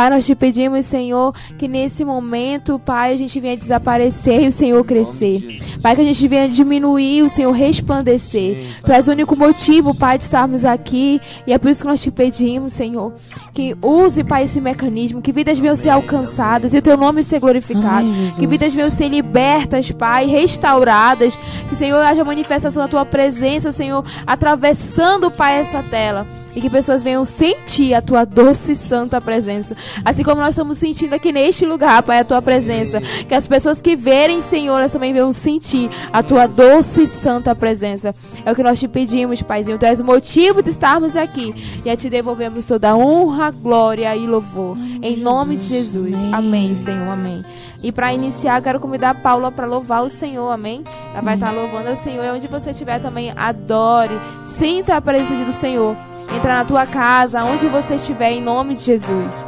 Pai, nós te pedimos, Senhor, que nesse momento, Pai, a gente venha desaparecer e o Senhor crescer. Pai, que a gente venha diminuir e o Senhor resplandecer. Tu és o único motivo, Pai, de estarmos aqui e é por isso que nós te pedimos, Senhor, que use, Pai, esse mecanismo, que vidas venham ser alcançadas e o teu nome ser glorificado. Amém, que vidas venham ser libertas, Pai, restauradas. Que, Senhor, haja manifestação da tua presença, Senhor, atravessando, Pai, essa tela e que pessoas venham sentir a tua doce e santa presença. Assim como nós estamos sentindo aqui neste lugar, Pai, a tua presença. Que as pessoas que verem, Senhor, elas também venham sentir a tua doce e santa presença. É o que nós te pedimos, Paizinho. Tu és o motivo de estarmos aqui. E a te devolvemos toda a honra, glória e louvor. Em nome de Jesus. Amém, Senhor. Amém. E para iniciar, quero convidar a Paula para louvar o Senhor, amém? Ela vai estar louvando o Senhor. E onde você estiver também, adore. Sinta a presença do Senhor entrar na tua casa, onde você estiver, em nome de Jesus.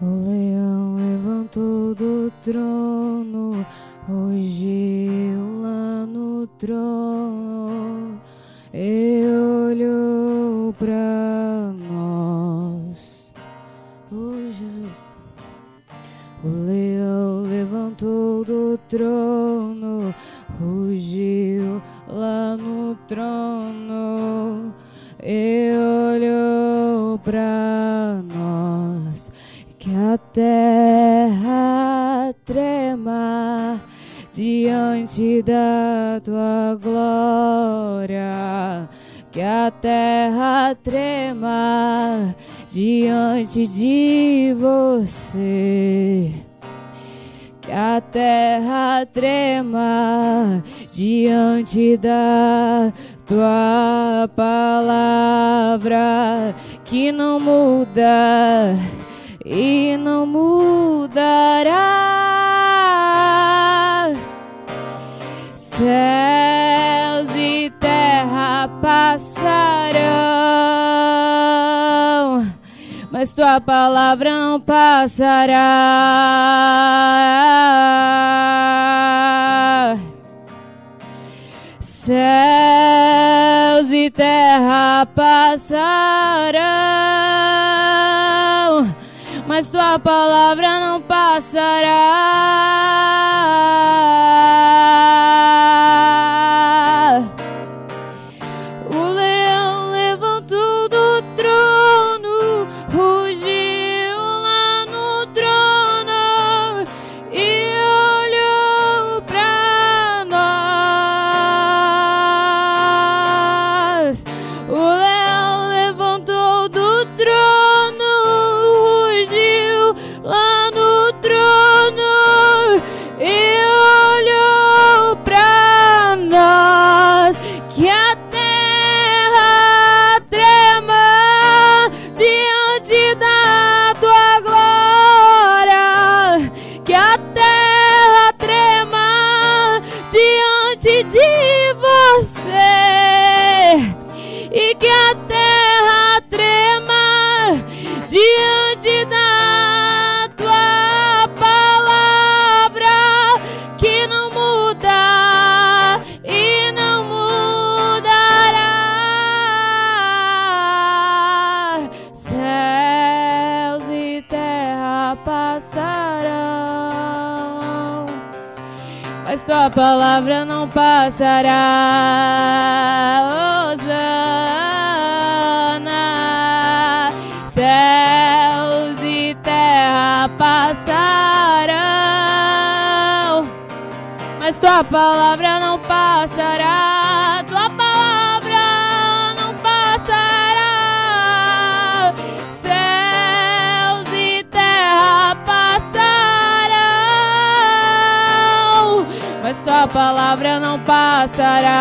O leão levantou do trono, rugiu lá no trono e olhou para nós. O leão levantou do trono, rugiu lá no trono e olhou para nós. Que a terra trema diante da tua glória. Que a terra trema diante de você. Que a terra trema diante da tua palavra que não muda e não mudará. Céus e passarão mas tua palavra não passará. Céus e terra passarão, mas tua palavra não passará. Tua palavra não passará. Osana, céus e terra passarão, mas tua palavra não passará. Palavra não passará.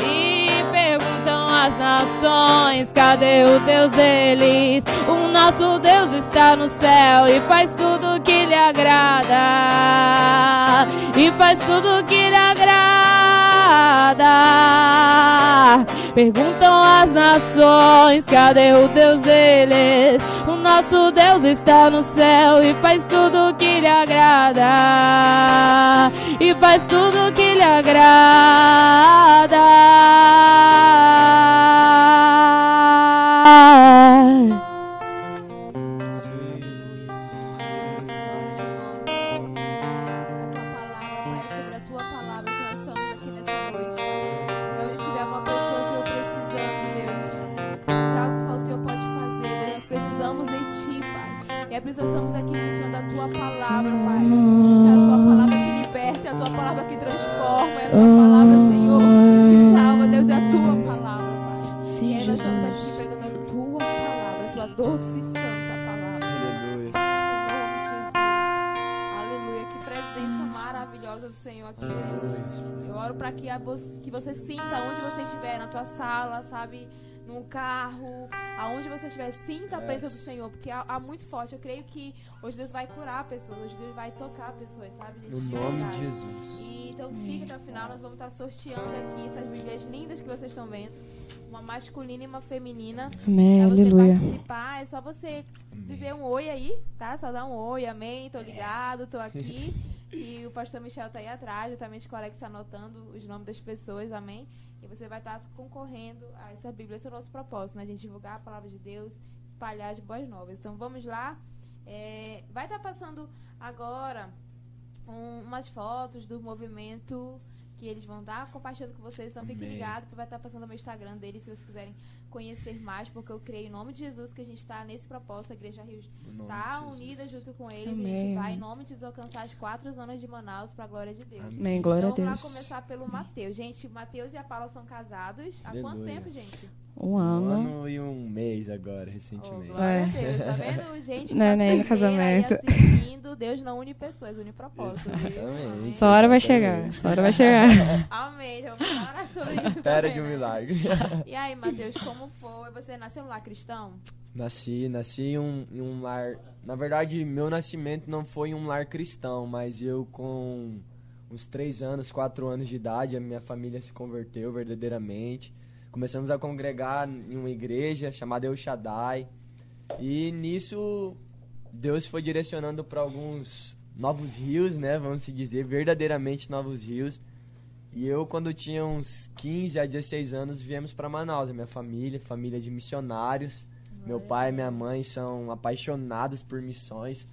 E perguntam as nações: cadê o Deus deles? O nosso Deus está no céu e faz tudo que lhe agrada. E faz tudo que lhe agrada. Perguntam as nações: cadê o Deus deles? O nosso Deus está no céu e faz tudo que lhe agrada. E faz tudo que lhe agrada. Oro para que, que você sinta onde você estiver, na tua sala, sabe? Num carro, aonde você estiver, sinta a presença do Senhor, porque há, há muito forte. Eu creio que hoje Deus vai curar pessoas, hoje Deus vai tocar pessoas, sabe, gente? No nome de Jesus. E, então fica até o final, nós vamos estar sorteando aqui essas Bíblias lindas que vocês estão vendo. Uma masculina e uma feminina. Amém, Pra você aleluia. participar, é só você dizer um oi aí, tá? Só dar um oi, amém, tô ligado, tô aqui. E o pastor Michel tá aí atrás, juntamente com o Alex anotando os nomes das pessoas, amém? E você vai estar concorrendo a essa Bíblia. Esse é o nosso propósito, né? A gente divulgar a palavra de Deus, espalhar as boas novas. Então vamos lá. É, vai estar passando agora um- umas fotos do movimento que eles vão estar compartilhando com vocês. Então fiquem ligados que vai estar passando o meu Instagram deles se vocês quiserem conhecer mais, porque eu creio em nome de Jesus que a gente está nesse propósito, a Igreja Rio tá Jesus. unida junto com eles. A Amém. gente vai, em nome de Jesus, alcançar as quatro zonas de Manaus para a glória de Deus. Amém, glória a então, vamos Deus. lá começar pelo Mateus. Gente, Mateus e a Paula são casados. Há quanto Aleluia. tempo, gente? Um Um ano. ano e um mês agora, Oh, recentemente. glória É. a Deus, tá vendo? Gente, que Não é nem no casamento. assistindo, Deus não une pessoas, une? Exatamente. Amém. Sua hora vai chegar. Sua hora vai chegar. Amém. Já vamos falar sobre isso. Espera também, de um né? milagre. E aí, Mateus, como foi? Você nasceu lá cristão? Nasci, nasci em um, em um lar. Na verdade, meu nascimento não foi em um lar cristão, mas eu com uns três anos, quatro anos de idade, a minha família se converteu verdadeiramente. Começamos a congregar em uma igreja chamada El Shaddai. E nisso Deus foi direcionando para alguns novos rios, né? Vamos se dizer, verdadeiramente novos rios. E eu, quando tinha uns 15 a 16 anos, viemos para Manaus, a minha família, família de missionários. Meu pai e minha mãe são apaixonados por missões,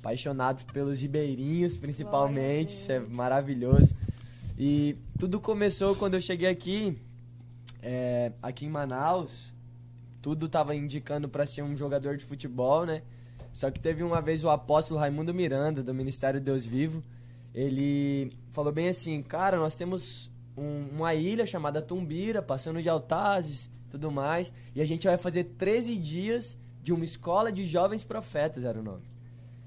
apaixonados pelos ribeirinhos, principalmente. Isso é maravilhoso. E tudo começou quando eu cheguei aqui, é, aqui em Manaus. Tudo tava indicando para ser um jogador de futebol, né? Só que teve uma vez o apóstolo Raimundo Miranda, do Ministério Deus Vivo. Ele falou bem assim: Cara, nós temos um- uma ilha chamada Tumbira, passando de Altazes tudo mais. E a gente vai fazer 13 dias de uma escola de jovens profetas, era o nome.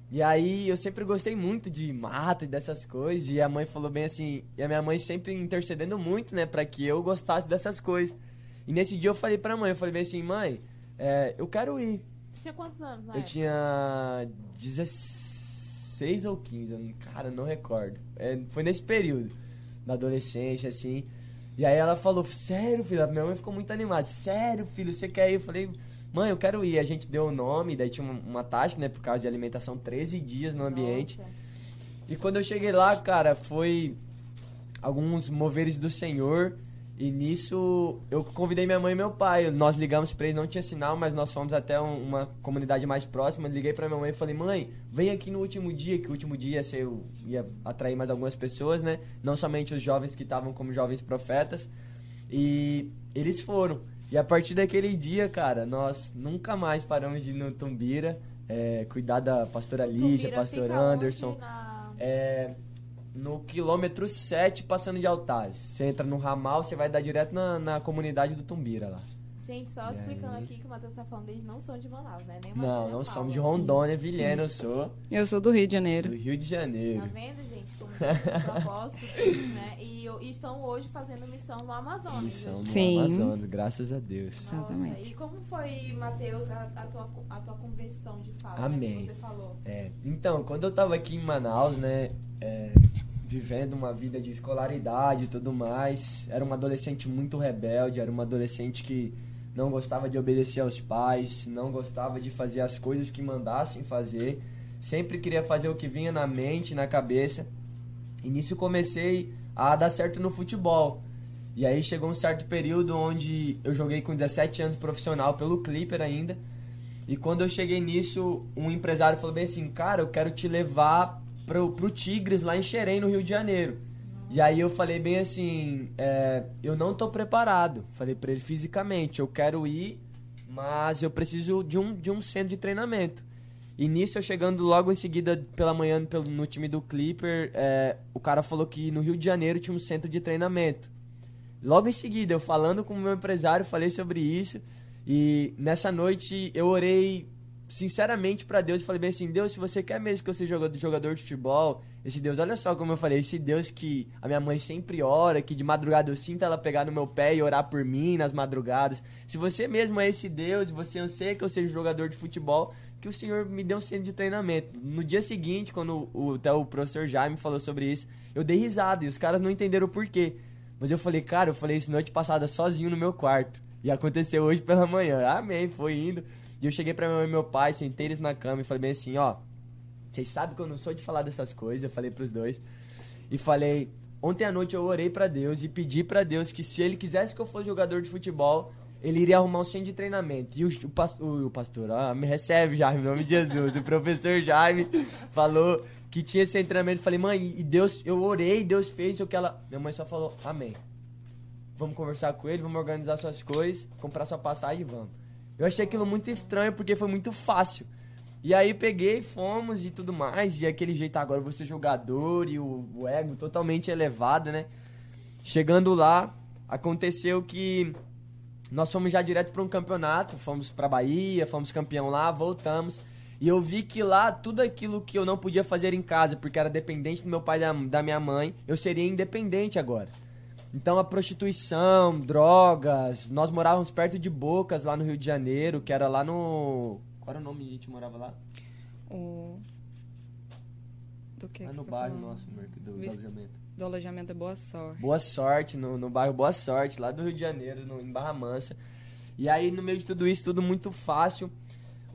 E aí eu sempre gostei muito de mato e dessas coisas. E a mãe falou bem assim. E a minha mãe sempre intercedendo muito, né, pra que eu gostasse dessas coisas. E nesse dia eu falei pra mãe: Eu falei bem assim, mãe, é, eu quero ir. Você tinha quantos anos, na Eu tinha 16 ou 15, eu não- cara, não recordo. É, foi nesse período, da adolescência, assim. E aí ela falou, sério, filho? A minha mãe ficou muito animada. Sério, filho, você quer ir? Eu falei, mãe, eu quero ir. A gente deu o nome, daí tinha uma, uma taxa, né, por causa de alimentação, 13 dias no ambiente. Nossa. E quando eu cheguei lá, cara, foi alguns moveres do Senhor. E nisso eu convidei minha mãe e meu pai. Nós ligamos pra eles, não tinha sinal, mas nós fomos até um- uma comunidade mais próxima. Liguei pra minha mãe e falei: "Mãe, vem aqui no último dia, que o último dia ia, ser, eu ia atrair mais algumas pessoas, né? Não somente os jovens que estavam como jovens profetas. E eles foram. E a partir daquele dia, cara, nós nunca mais paramos de ir no Tumbira, é, cuidar da pastora Lígia, Tumbira pastor Anderson. Na- É, no quilômetro 7, passando de Altaz. Você entra no ramal, você vai dar direto na, na comunidade do Tumbira lá. Gente, só E explicando aí? aqui que o Matheus tá falando, eles não são de Manaus, né? Nem Não, nem não somos de. Rondônia, Vilhena, eu sou Eu sou do Rio de do Janeiro. Rio de Tá Janeiro. vendo, gente? Como propósito, né? E, e estão hoje fazendo missão no Amazonas. Missão no. Sim. Amazonas, graças a Deus. Nossa, Exatamente. E como foi, Matheus, a, a tua, a tua conversão de fato? né, Amém. que você falou. É, então, quando eu tava aqui em Manaus, né, é, vivendo uma vida de escolaridade e tudo mais, era uma adolescente muito rebelde, era uma adolescente que não gostava de obedecer aos pais, não gostava de fazer as coisas que mandassem fazer, sempre queria fazer o que vinha na mente, na cabeça. E nisso comecei a dar certo no futebol. E aí chegou um certo período onde eu joguei com 17 anos profissional pelo Clipper ainda. E quando eu cheguei nisso, um empresário falou bem assim, cara, eu quero te levar pro, pro Tigres lá em Xerém, no Rio de Janeiro. E aí eu falei bem assim, é, eu não tô preparado. Falei para ele fisicamente, eu quero ir, mas eu preciso de um, de um centro de treinamento. E nisso eu chegando logo em seguida pela manhã pelo, no time do Clipper, é, o cara falou que no Rio de Janeiro tinha um centro de treinamento. Logo em seguida, eu falando com o meu empresário, falei sobre isso. E nessa noite eu orei sinceramente para Deus e falei bem assim: Deus, se você quer mesmo que eu seja jogador, jogador de futebol, esse Deus, olha só como eu falei, esse Deus que a minha mãe sempre ora, que de madrugada eu sinto ela pegar no meu pé e orar por mim nas madrugadas. Se você mesmo é esse Deus, você anseia que eu seja jogador de futebol, que o Senhor me dê um centro de treinamento. No dia seguinte, quando o, até o professor Jaime falou sobre isso, eu dei risada e os caras não entenderam o porquê. Mas eu falei, cara, eu falei isso noite passada sozinho no meu quarto. E aconteceu hoje pela manhã. Amém, foi indo. E eu cheguei pra minha mãe e meu pai, sentei eles na cama e falei bem assim, ó. Vocês sabem que eu não sou de falar dessas coisas, eu falei pros dois. E falei, ontem à noite eu orei para Deus e pedi para Deus que se ele quisesse que eu fosse jogador de futebol, ele iria arrumar um centro de treinamento. E o, o, pastor, o pastor, ó, me recebe, Jaime, em nome de Jesus. o professor Jaime falou que tinha esse treinamento. Falei, mãe, e Deus, eu orei, Deus fez o que ela. Minha mãe só falou, amém. Vamos conversar com ele, vamos organizar suas coisas, comprar sua passagem e vamos. Eu achei aquilo muito estranho porque foi muito fácil. E aí peguei, fomos e tudo mais, e aquele jeito agora você jogador e o, o ego totalmente elevado, né? Chegando lá, aconteceu que nós fomos já direto para um campeonato, fomos para Bahia, fomos campeão lá, voltamos. E eu vi que lá tudo aquilo que eu não podia fazer em casa, porque era dependente do meu pai e da, da minha mãe, eu seria independente agora. Então a prostituição, drogas, nós morávamos perto de Bocas lá no Rio de Janeiro, que era lá no. Qual era o nome que a gente morava lá? O. Do que? Lá que no você bairro falando? nosso, do, do Vis- alojamento. Do alojamento é Boa Sorte. Boa sorte, no, no bairro Boa Sorte, lá do Rio de Janeiro, no, em Barra Mansa. E aí, no meio de tudo isso, tudo muito fácil,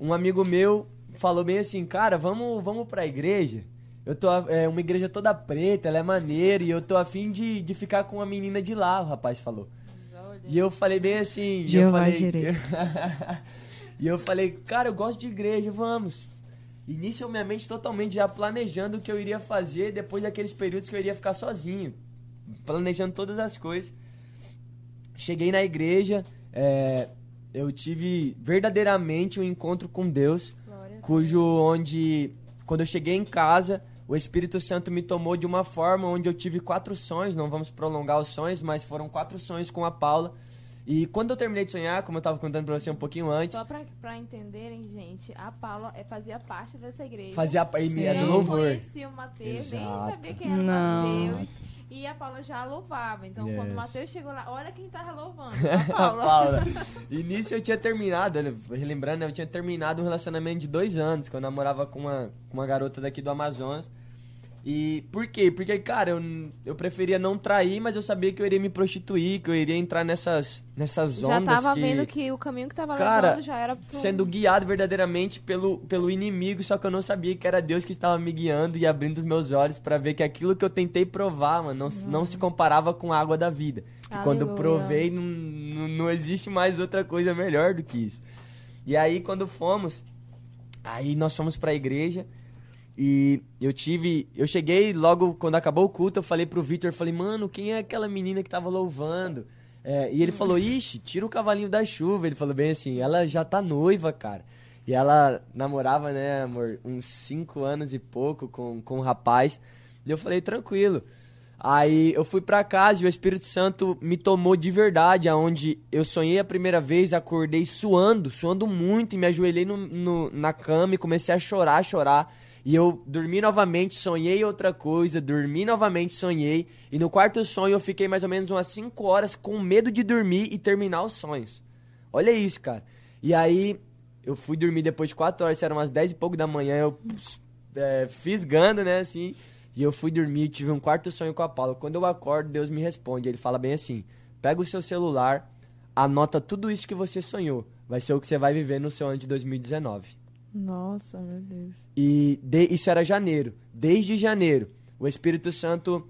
um amigo meu falou bem assim, cara, vamos, vamos pra igreja. Eu tô, a- é uma igreja toda preta, ela é maneira, e eu tô afim de, de ficar com uma menina de lá, o rapaz falou. E eu falei bem assim, e eu falei, Jireh. e eu falei, cara, eu gosto de igreja, vamos. Inicialmente totalmente já planejando o que eu iria fazer depois daqueles períodos que eu iria ficar sozinho. Planejando todas as coisas. Cheguei na igreja, é, eu tive verdadeiramente um encontro com Deus, cujo onde, quando eu cheguei em casa, o Espírito Santo me tomou de uma forma onde eu tive quatro sonhos, não vamos prolongar os sonhos, mas foram quatro sonhos com a Paula. E quando eu terminei de sonhar, como eu estava contando pra você um pouquinho antes, Só pra, pra entenderem, gente, a Paula é, fazia parte dessa igreja. fazia pa- e Sim. é do Eu louvor. conhecia o Mateus, nem sabia quem era Não. o Mateus. E a Paula já louvava. Então, quando Yes. o Mateus chegou lá, olha quem tava louvando. a A Paula. Paula. E nisso eu tinha terminado, relembrando, eu tinha terminado um relacionamento de dois anos, que eu namorava com uma, com uma garota daqui do Amazonas. E por quê? Porque, cara, eu, eu preferia não trair, mas eu sabia que eu iria me prostituir, que eu iria entrar nessas, nessas já ondas tava que... vendo que o caminho que tava Cara, levando já era pro... sendo guiado verdadeiramente pelo, pelo inimigo, só que eu não sabia que era Deus que estava me guiando e abrindo os meus olhos pra ver que aquilo que eu tentei provar, mano, não, não se comparava com a água da vida. E quando eu provei, não, não, não existe mais outra coisa melhor do que isso. E aí, quando fomos, aí nós fomos pra igreja e eu tive. Eu cheguei logo quando acabou o culto, eu falei pro Victor, falei, mano, quem é aquela menina que tava louvando? É, e ele falou, ixi, tira o cavalinho da chuva. Ele falou bem assim, ela já tá noiva, cara. E ela namorava, né, amor, uns cinco anos e pouco com, com um rapaz. E eu falei, tranquilo. Aí eu fui pra casa e o Espírito Santo me tomou de verdade, aonde eu sonhei a primeira vez, acordei suando, suando muito, e me ajoelhei no, no- na cama e comecei a chorar, chorar. E eu dormi novamente, sonhei outra coisa, dormi novamente, sonhei. E no quarto sonho eu fiquei mais ou menos umas 5 horas com medo de dormir e terminar os sonhos. Olha isso, cara. E aí eu fui dormir depois de 4 horas, eram umas 10 e pouco da manhã, eu é, fisgando, né, assim. E eu fui dormir, tive um quarto sonho com a Paula. Quando eu acordo, Deus me responde. Ele fala bem assim: pega o seu celular, anota tudo isso que você sonhou. Vai ser o que você vai viver no seu ano de 2019. Nossa, meu Deus. E de, isso era janeiro. Desde janeiro, o Espírito Santo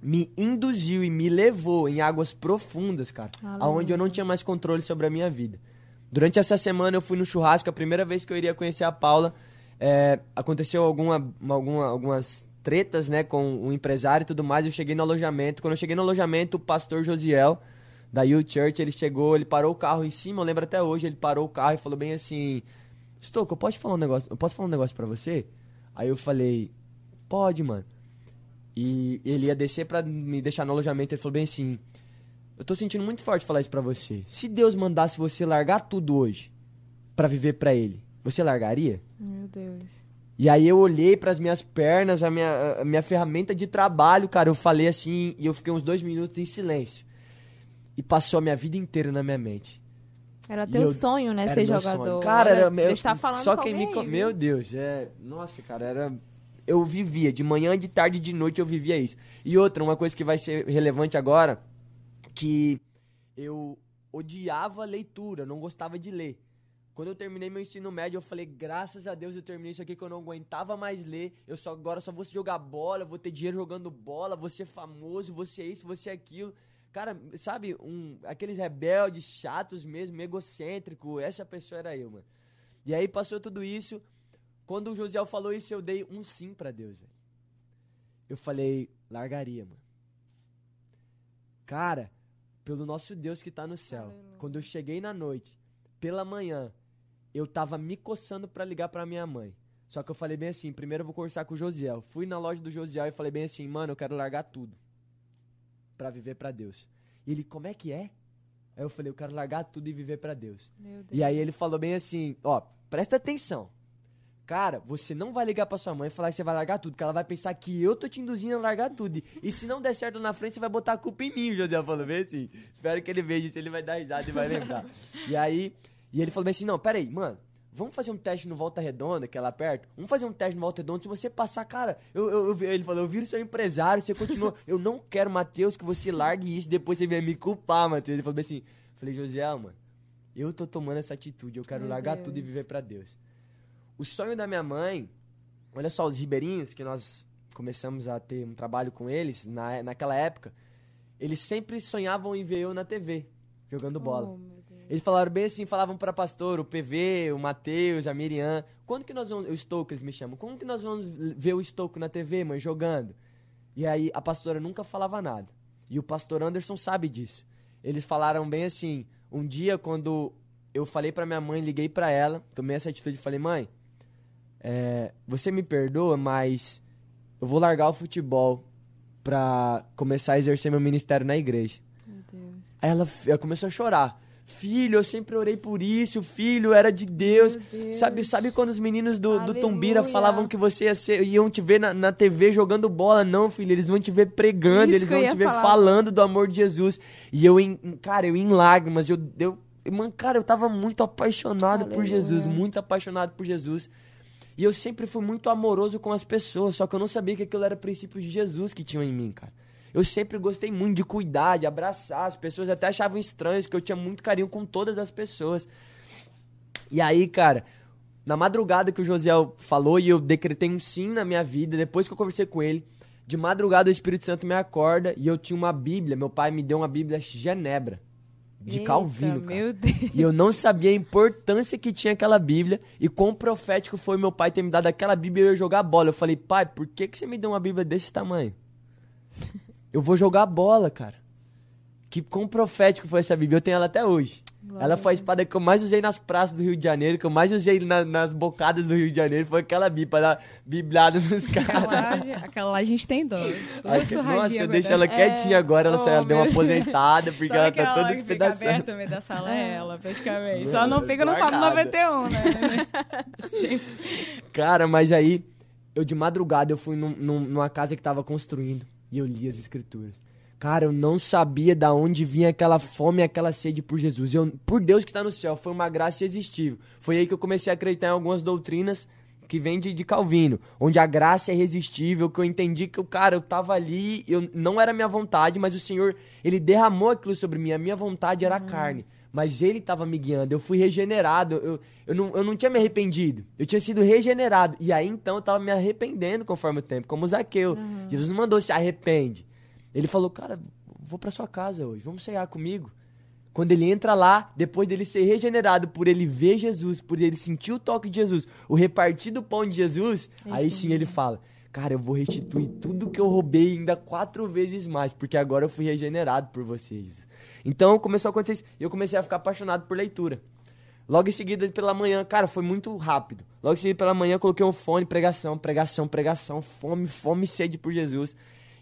me induziu e me levou em águas profundas, cara, Aleluia. aonde eu não tinha mais controle sobre a minha vida. Durante essa semana eu fui no churrasco, a primeira vez que eu iria conhecer a Paula, é, aconteceu alguma, alguma, algumas tretas, né, com o empresário e tudo mais. Eu cheguei no alojamento. Quando eu cheguei no alojamento, o pastor Josiel da U Church, ele chegou, ele parou o carro em cima. Eu lembro até hoje, ele parou o carro e falou bem assim: "Stouco, eu posso falar um negócio? Eu posso falar um negócio para você?" Aí eu falei: "Pode, mano." E ele ia descer pra me deixar no alojamento. Ele falou bem assim: Eu tô sentindo muito forte falar isso pra você. Se Deus mandasse você largar tudo hoje pra viver pra Ele, você largaria? Meu Deus. E aí eu olhei pras minhas pernas, a minha, a minha ferramenta de trabalho, cara. Eu falei assim e eu fiquei uns dois minutos em silêncio. E passou a minha vida inteira na minha mente. Era teu eu- sonho, né, ser jogador. sonho. Cara, era meu. Deus tá falando só com quem me. aí, Meu? Deus, é. Nossa, cara, era. Eu vivia, de manhã, de tarde, de noite eu vivia isso. E outra, uma coisa que vai ser relevante agora, que eu odiava leitura, não gostava de ler. Quando eu terminei meu ensino médio, eu falei, graças a Deus eu terminei isso aqui que eu não aguentava mais ler. Eu só agora só vou jogar bola, vou ter dinheiro jogando bola, vou ser famoso, vou ser isso, vou ser aquilo. Cara, sabe, um, aqueles rebeldes chatos mesmo, egocêntrico, essa pessoa era eu, mano. E aí passou tudo isso. Quando o Josiel falou isso, eu dei um sim pra Deus, velho. Eu falei, largaria, mano. Cara, pelo nosso Deus que tá no céu. Quando eu cheguei na noite, pela manhã, eu tava me coçando pra ligar pra minha mãe. Só que eu falei bem assim, primeiro eu vou conversar com o Josiel. Fui na loja do Josiel e falei bem assim, mano, eu quero largar tudo pra viver pra Deus. E ele, como é que é? Aí eu falei, eu quero largar tudo e viver pra Deus. Deus. E aí ele falou bem assim, ó, presta atenção. Cara, você não vai ligar pra sua mãe e falar que você vai largar tudo, que ela vai pensar que eu tô te induzindo a largar tudo. E se não der certo na frente, você vai botar a culpa em mim, o José falou bem assim. Espero que ele veja isso, ele vai dar risada e vai lembrar. e aí, e ele falou bem assim, não, peraí, mano, vamos fazer um teste no Volta Redonda, que é lá perto? Vamos fazer um teste no Volta Redonda, se você passar, cara, eu, eu, eu- ele falou, eu viro seu empresário, você continua, eu não quero, Matheus, que você largue isso, depois você venha me culpar, Matheus. Ele falou assim, falei, José, mano, eu tô tomando essa atitude, eu quero Meu largar Deus. tudo e viver pra Deus. O sonho da minha mãe, olha só, os ribeirinhos, que nós começamos a ter um trabalho com eles na, naquela época, eles sempre sonhavam em ver eu na TV, jogando bola. Oh. Eles falaram bem assim, falavam pra pastor, o PV, o Matheus, a Miriam, quando que nós vamos, o Stoke eles me chamam, como que nós vamos ver o Stoke na TV, mãe, jogando? E aí a pastora nunca falava nada. E o pastor Anderson sabe disso. Eles falaram bem assim, um dia quando eu falei pra minha mãe, liguei pra ela, tomei essa atitude e falei, mãe, é, você me perdoa, mas eu vou largar o futebol pra começar a exercer meu ministério na igreja. Meu Deus. Aí ela, ela começou a chorar. Filho, eu sempre orei por isso, filho, era de Deus. Deus. Sabe, sabe quando os meninos do, do. Tumbira falavam que você ia ser, iam te ver na, na TV jogando bola? Não, filho, eles vão te ver pregando, Isso eles vão te ver falar. falando do amor de Jesus. E eu, em, cara, eu em lágrimas, eu, eu, mano, cara, eu tava muito apaixonado por Aleluia. Jesus, muito apaixonado por Jesus. E eu sempre fui muito amoroso com as pessoas, só que eu não sabia que aquilo era princípios de Jesus que tinham em mim, cara. Eu sempre gostei muito de cuidar, de abraçar as pessoas, até achavam estranhos que eu tinha muito carinho com todas as pessoas. E aí, cara, na madrugada que o Josiel falou e eu decretei um sim na minha vida, depois que eu conversei com ele, de madrugada o Espírito Santo me acorda e eu tinha uma Bíblia, meu pai me deu uma Bíblia Genebra, de Eita, Calvino, cara. Meu Deus. E eu não sabia a importância que tinha aquela Bíblia. E quão profético foi meu pai ter me dado aquela Bíblia e eu ia jogar bola. Eu falei, pai, por que, que você me deu uma Bíblia desse tamanho? Eu vou jogar bola, cara. Que quão profético foi essa Bíblia. Eu tenho ela até hoje. Glória ela foi a espada que eu mais usei nas praças do Rio de Janeiro, que eu mais usei na- nas bocadas do Rio de Janeiro. Foi aquela pra dar bibliada nos Aquela, caras. lá- aquela lá a gente tem dó. Nossa, eu deixo ela É, quietinha agora. Ela, oh, ela deu uma aposentada, porque ela aquela tá lá toda que fica despedaçada. aberta no meio da sala? É ela, praticamente. Só não fica no Salmo guardada. 91, né? Cara, mas aí, eu de madrugada, eu fui num- num- numa casa que tava construindo e eu li as escrituras. Cara, eu não sabia da onde vinha aquela fome e aquela sede por Jesus. Eu, por Deus que está no céu, foi uma graça irresistível. Foi aí que eu comecei a acreditar em algumas doutrinas que vem de, de Calvino, onde a graça é irresistível, que eu entendi que o cara, eu tava ali, eu não era minha vontade, mas o Senhor, ele derramou aquilo sobre mim, a minha vontade era a carne, mas ele estava me guiando, eu fui regenerado, eu, eu, não, eu não tinha me arrependido, eu tinha sido regenerado, e aí então eu tava me arrependendo conforme o tempo, como o Zaqueu, Jesus não mandou se arrepende, ele falou, cara, vou pra sua casa hoje, vamos cear comigo, quando ele entra lá, depois dele ser regenerado, por ele ver Jesus, por ele sentir o toque de Jesus, o repartir do pão de Jesus, aí sim ele fala: Cara, eu vou restituir tudo que eu roubei ainda quatro vezes mais, porque agora eu fui regenerado por vocês. Então começou a acontecer isso. E eu comecei a ficar apaixonado por leitura. Logo em seguida, pela manhã, cara, foi muito rápido. Logo em seguida, pela manhã, coloquei um fone, pregação, pregação, pregação, fome, fome e sede por Jesus.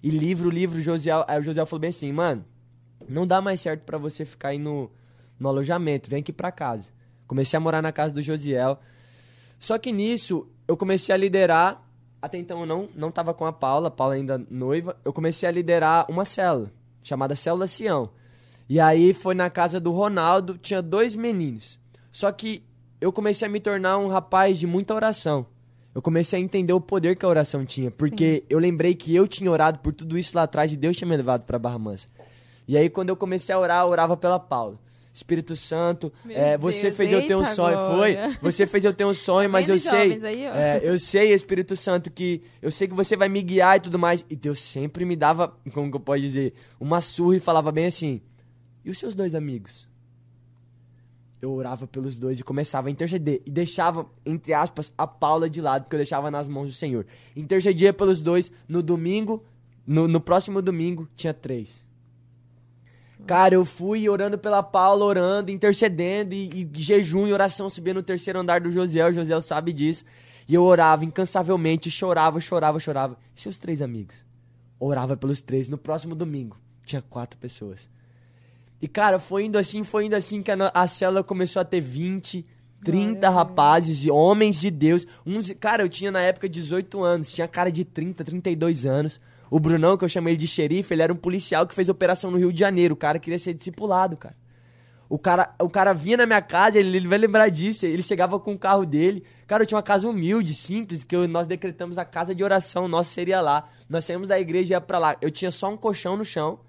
E livro, livro, Josiel. Aí o Josiel falou bem assim, mano, não dá mais certo para você ficar aí no, no alojamento, vem aqui pra casa. Comecei a morar na casa do Josiel. Só que nisso, eu comecei a liderar, até então eu não, não tava com a Paula, a Paula ainda noiva, eu comecei a liderar uma célula, chamada Célula Sião. E aí foi na casa do Ronaldo, tinha dois meninos. Só que eu comecei a me tornar um rapaz de muita oração. Eu comecei a entender o poder que a oração tinha, porque eu lembrei que eu tinha orado por tudo isso lá atrás e Deus tinha me levado para Barra Mansa. E aí, quando eu comecei a orar, eu orava pela Paula. Espírito Santo, é, você Deus, fez eu ter um sonho, foi? agora. Você fez eu ter um sonho, mas eu sei, aí, é, eu sei, Espírito Santo, que eu sei que você vai me guiar e tudo mais. E Deus sempre me dava, como que eu posso dizer, uma surra e falava bem assim: e os seus dois amigos? Eu orava pelos dois e começava a interceder. E deixava, entre aspas, a Paula de lado, porque eu deixava nas mãos do Senhor. Intercedia pelos dois. No domingo, no, no próximo domingo, tinha três. Cara, eu fui orando pela Paula, orando, intercedendo, e, e jejum e oração, subia no terceiro andar do Josiel, o Josiel sabe disso. E eu orava incansavelmente, chorava, chorava, chorava. E seus três amigos? Orava pelos três. No próximo domingo, tinha quatro pessoas. E, cara, foi indo assim, foi indo assim que a, a célula começou a ter 20, 30 rapazes e homens de Deus. Uns, cara, eu tinha na época 18 anos, tinha cara de 30, 32 anos. O Brunão, que eu chamei de xerife, ele era um policial que fez operação no Rio de Janeiro. O cara queria ser discipulado, cara. O cara, o cara vinha na minha casa, ele, ele vai lembrar disso. Ele chegava com o carro dele. Cara, eu tinha uma casa humilde, simples, que eu- nós decretamos a casa de oração. Nossa seria lá. Nós saímos da igreja e ia pra lá. Eu tinha só um colchão no chão,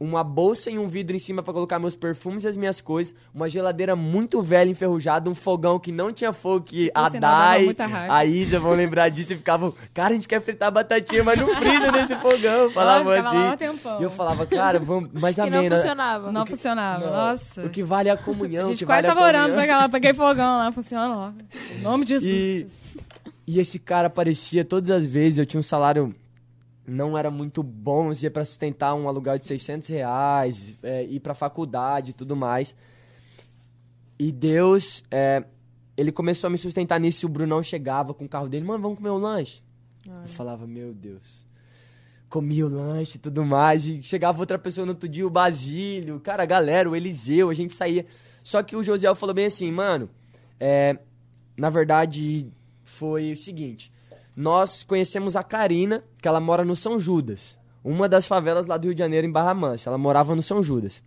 uma bolsa e um vidro em cima pra colocar meus perfumes e as minhas coisas, uma geladeira muito velha, enferrujada, um fogão que não tinha fogo, que a Dai, a Isa vão lembrar disso e ficavam, cara, a gente quer fritar batatinha, mas não frita nesse fogão. Falavam um assim. E eu falava, cara, vamos, mas Que não funcionava. Não funcionava, Não, nossa. O que vale é a A comunhão. o gente que quase vale tava a orando pra aquela, peguei fogão lá, funciona logo. Em nome de Jesus. E, e esse cara aparecia todas as vezes, eu tinha um salário não era muito bom, ia pra sustentar um aluguel de 600 reais, é, ir pra faculdade e tudo mais. E Deus, é, ele começou a me sustentar nisso e o Brunão chegava com o carro dele, mano, vamos comer um lanche? Eu falava, meu Deus. Comia o lanche e tudo mais. E chegava outra pessoa no outro dia, o Basílio, cara, a galera, o Eliseu, a gente saía. Só que o Josiel falou bem assim, mano, é, na verdade, foi o seguinte. Nós conhecemos a Karina, que ela mora no São Judas. Uma das favelas lá do Rio de Janeiro, em Barra Mansa. Ela morava no São Judas.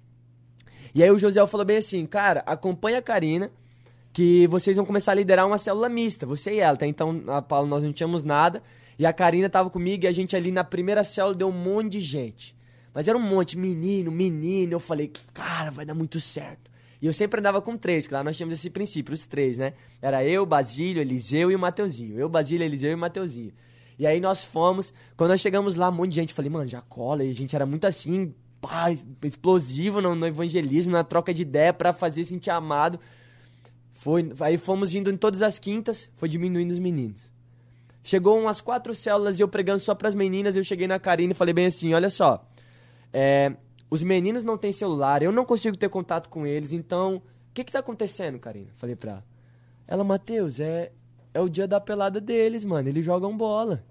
E aí o Josiel falou bem assim, cara, acompanha a Karina, que vocês vão começar a liderar uma célula mista, você e ela. Até então, a Paula, nós não tínhamos nada. E a Karina tava comigo e a gente ali na primeira célula deu um monte de gente. Mas era um monte, menino, menino. Eu falei, cara, vai dar muito certo. E eu sempre andava com três, que lá nós tínhamos esse princípio, os três, né? Era eu, Basílio, Eliseu e o Mateuzinho. Eu, Basílio, Eliseu e o Mateuzinho. E aí nós fomos, quando nós chegamos lá, um monte de gente, falei, mano, já cola. E a gente era muito assim, pá, explosivo no, no evangelismo, na troca de ideia pra fazer sentir amado. Foi, aí fomos indo em todas as quintas, foi diminuindo os meninos. Chegou umas quatro células e eu pregando só pras meninas, eu cheguei na Karine e falei bem assim, olha só, é, os meninos não têm celular, eu não consigo ter contato com eles, então, o que que tá acontecendo, Karina? Falei pra ela. Ela, Matheus, é, é o dia da pelada deles, mano, eles jogam bola.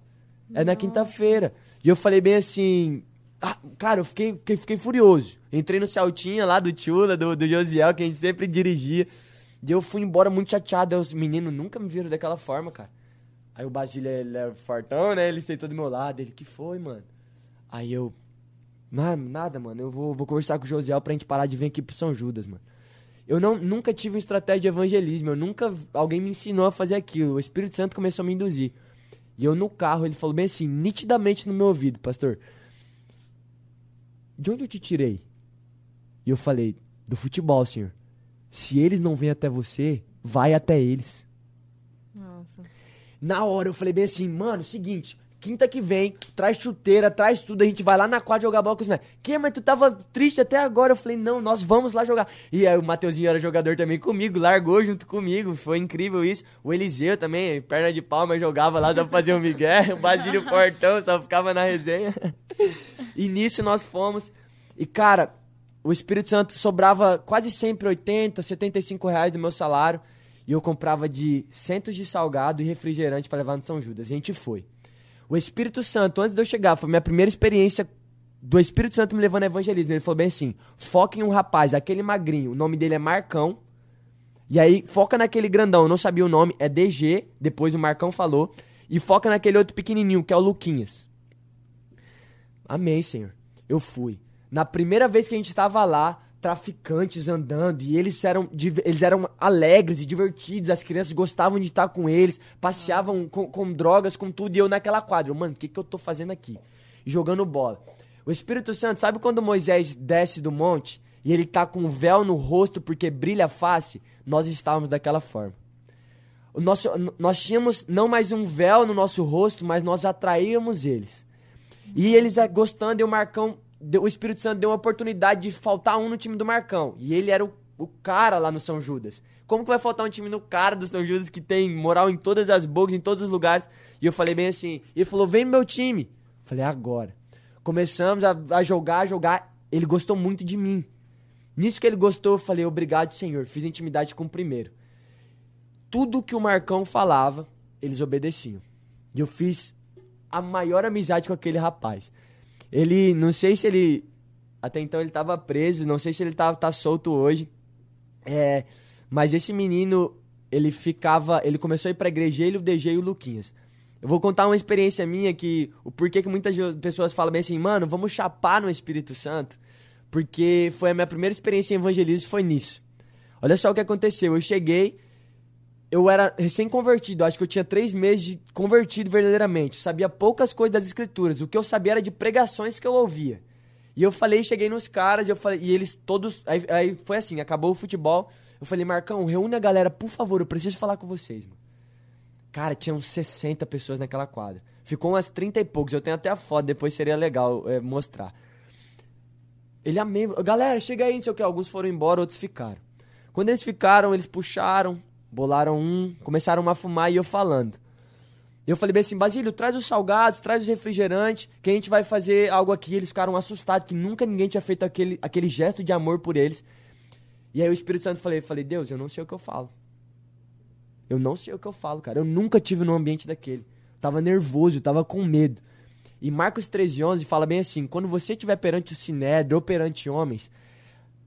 É na quinta-feira. E eu falei bem assim, ah, cara, eu fiquei, fiquei, fiquei furioso. Entrei no Celtinha lá do Tchula, do, do Josiel, que a gente sempre dirigia. E eu fui embora muito chateado. Os meninos nunca me viram daquela forma, cara. Aí o Basílio, ele é fortão, né? Ele sentou do meu lado. Ele, que foi, mano? Aí eu, "Não, nada, mano. Eu vou, vou conversar com o Josiel pra gente parar de vir aqui pro São Judas, mano. Eu não, nunca tive uma estratégia de evangelismo, eu nunca alguém me ensinou a fazer aquilo. O Espírito Santo começou a me induzir. E eu no carro, ele falou bem assim, nitidamente no meu ouvido, pastor. De onde eu te tirei? E eu falei, do futebol, senhor. Se eles não vêm até você, vai até eles. Nossa. Na hora eu falei bem assim, mano, seguinte, quinta que vem, traz chuteira, traz tudo, a gente vai lá na quadra jogar bola com os moleques. Que, mas tu tava triste até agora? Eu falei, não, nós vamos lá jogar. E aí o Mateuzinho era jogador também comigo, largou junto comigo, foi incrível isso. O Eliseu também, perna de pau, mas jogava lá só pra fazer um migué. O Basílio Portão só ficava na resenha. E nisso nós fomos. E cara, o Espírito Santo sobrava quase sempre 80, 75 reais do meu salário. E eu comprava de centos de salgado e refrigerante para levar no São Judas. E a gente foi. O Espírito Santo, antes de eu chegar, foi minha primeira experiência do Espírito Santo me levando a evangelismo. Ele falou bem assim: foca em um rapaz, aquele magrinho, o nome dele é Marcão. E aí, foca naquele grandão, eu não sabia o nome, é DG, depois o Marcão falou. E foca naquele outro pequenininho, que é o Luquinhas. Amém, Senhor. Eu fui. Na primeira vez que a gente estava lá, traficantes andando e eles eram, eles eram alegres e divertidos, as crianças gostavam de estar com eles, passeavam com, com drogas, com tudo, e eu naquela quadra, mano, o que, que eu tô fazendo aqui? Jogando bola. O Espírito Santo, sabe quando Moisés desce do monte e ele tá com um véu no rosto porque brilha a face? Nós estávamos daquela forma. O nosso, nós tínhamos não mais um véu no nosso rosto, mas nós atraíamos eles. E eles gostando, e o Marcão o Espírito Santo deu uma oportunidade de faltar um no time do Marcão. E ele era o, o cara lá no São Judas. Como que vai faltar um time no cara do São Judas que tem moral em todas as bocas, em todos os lugares? E eu falei bem assim. E ele falou: vem meu time. Falei: agora. Começamos a, a jogar, a jogar. Ele gostou muito de mim. Nisso que ele gostou, eu falei: obrigado, Senhor. Fiz intimidade com o primeiro. Tudo que o Marcão falava, eles obedeciam. E eu fiz a maior amizade com aquele rapaz. Ele, não sei se ele. Até então ele tava preso, não sei se ele tá, tá solto hoje. É, mas esse menino, ele ficava. Ele começou a ir pra igreja, ele, o DG e o Luquinhas. Eu vou contar uma experiência minha que. O porquê que muitas pessoas falam bem assim, mano, vamos chapar no Espírito Santo. Porque foi a minha primeira experiência em evangelismo, foi nisso. Olha só o que aconteceu. Eu cheguei, eu era recém-convertido, acho que eu tinha três meses de convertido verdadeiramente. Eu sabia poucas coisas das escrituras. O que eu sabia era de pregações que eu ouvia. E eu falei, cheguei nos caras, eu falei, e eles todos. Aí, aí foi assim, acabou o futebol. Eu falei, Marcão, reúne a galera, por favor, eu preciso falar com vocês, mano. Cara, tinham 60 pessoas naquela quadra. Ficou umas 30 e poucos. Eu tenho até a foto, depois seria legal é, mostrar. Ele amei. Galera, chega aí, não sei o que. Alguns foram embora, outros ficaram. Quando eles ficaram, eles puxaram, Bolaram um, começaram a fumar e eu falando. Eu falei bem assim, Basílio, traz os salgados, traz os refrigerantes, que a gente vai fazer algo aqui. Eles ficaram assustados, que nunca ninguém tinha feito aquele, aquele gesto de amor por eles. E aí o Espírito Santo falei, falei, Deus, eu não sei o que eu falo. Eu não sei o que eu falo, cara. Eu nunca tive num ambiente daquele. tava nervoso, tava com medo. E Marcos 13,11 fala bem assim: quando você estiver perante o sinédrio ou perante homens,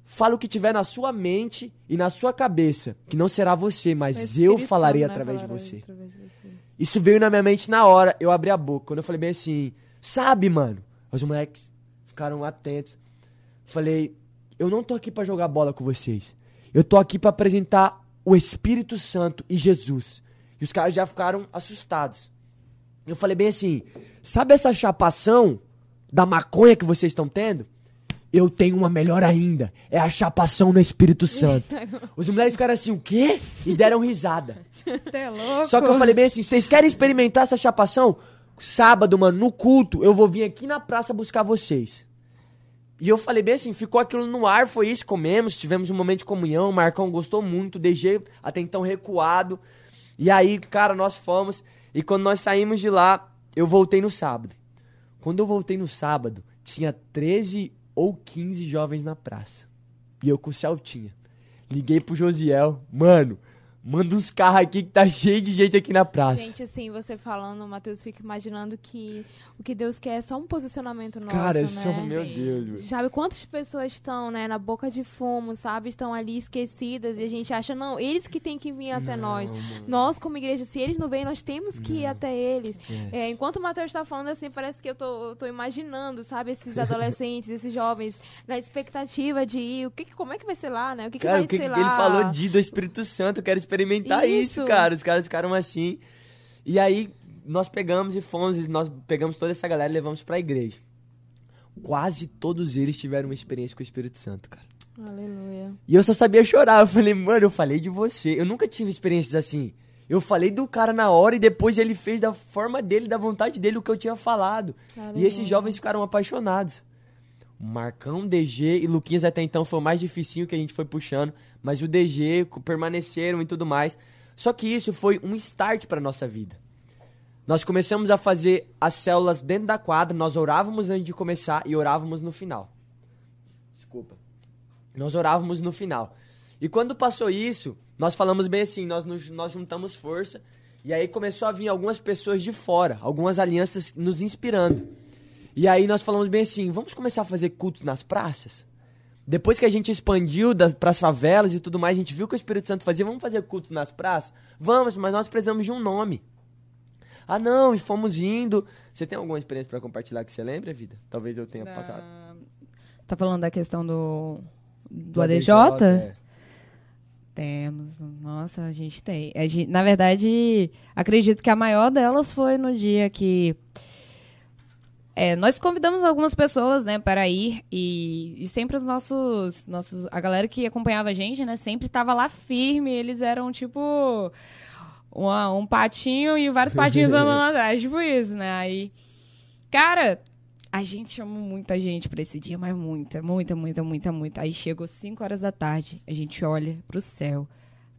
Fala o que tiver na sua mente e na sua cabeça, que não será você, mas eu falarei através de você. através de você. Isso veio na minha mente na hora, eu abri a boca. Quando eu falei bem assim, sabe, mano? Os moleques ficaram atentos. Falei, eu não tô aqui para jogar bola com vocês. Eu tô aqui para apresentar o Espírito Santo e Jesus. E os caras já ficaram assustados. Eu falei bem assim, sabe essa chapação da maconha que vocês estão tendo? Eu tenho uma melhor ainda. É a chapação no Espírito Santo. Os moleques ficaram assim, o quê? E deram risada. é louco. Só que eu falei bem assim, vocês querem experimentar essa chapação? Sábado, mano, no culto, eu vou vir aqui na praça buscar vocês. E eu falei bem assim, ficou aquilo no ar, foi isso, comemos, tivemos um momento de comunhão, o Marcão gostou muito, DG até então recuado. E aí, cara, nós fomos, e quando nós saímos de lá, eu voltei no sábado. Quando eu voltei no sábado, tinha 13 ou 15 jovens na praça. E eu com o Celtinha. Liguei pro Josiel, mano, manda uns carros aqui que tá cheio de gente aqui na praça. Gente, assim, você falando, Matheus, fica imaginando que o que Deus quer é só um posicionamento nosso, Cara, né? só, meu Deus. Sabe quantas pessoas estão, né, na boca de fumo, sabe? Estão ali esquecidas e a gente acha, não, eles que têm que vir até nós. Nós, como igreja, se eles não vêm, nós temos que ir até eles. Yes. É, enquanto o Matheus tá falando assim, parece que eu tô, eu tô imaginando, sabe, esses adolescentes, esses jovens, na expectativa de ir. O que, que- como é que vai ser lá, né? O que, que Cara, vai o que, ser que lá? ele falou de do Espírito Santo, eu quero experimentar isso. Isso. cara. Os caras ficaram assim. E aí nós pegamos e fomos, e nós pegamos toda essa galera e levamos pra igreja. Quase todos eles tiveram uma experiência com o Espírito Santo, cara. Aleluia. E eu só sabia chorar. Eu falei, mano, eu falei de você. Eu nunca tive experiências assim. Eu falei do cara na hora e depois ele fez da forma dele, da vontade dele, o que eu tinha falado. E esses jovens ficaram apaixonados. Marcão, DG e Luquinhas até então foi o mais dificinho que a gente foi puxando. Mas o DG permaneceram e tudo mais. Só que isso foi um start para nossa vida. Nós começamos a fazer as células dentro da quadra. Nós orávamos antes de começar e orávamos no final. Desculpa. Nós orávamos no final. E quando passou isso, nós falamos bem assim, nós, nos- nós juntamos força. E aí começou a vir algumas pessoas de fora, algumas alianças nos inspirando. E aí nós falamos bem assim, vamos começar a fazer cultos nas praças? Depois que a gente expandiu para as favelas e tudo mais, a gente viu que o Espírito Santo fazia, vamos fazer cultos nas praças? Vamos, mas nós precisamos de um nome. Ah, não, e fomos indo. Você tem alguma experiência para compartilhar que você lembra, vida? Talvez eu tenha passado. Tá falando da questão do, do, ADJ, ADJ? é. Temos. Nossa, a gente tem. A gente- na verdade, acredito que a maior delas foi no dia que. É, nós convidamos algumas pessoas, né, para ir e, e sempre os nossos, nossos, a galera que acompanhava a gente, né, sempre tava lá firme. Eles eram tipo uma- um patinho e vários patinhos andando atrás, tipo isso, né? Aí, cara, a gente chamou muita gente pra esse dia, mas muita, muita, muita, muita, muita. Aí chegou 5 horas da tarde, a gente olha pro céu,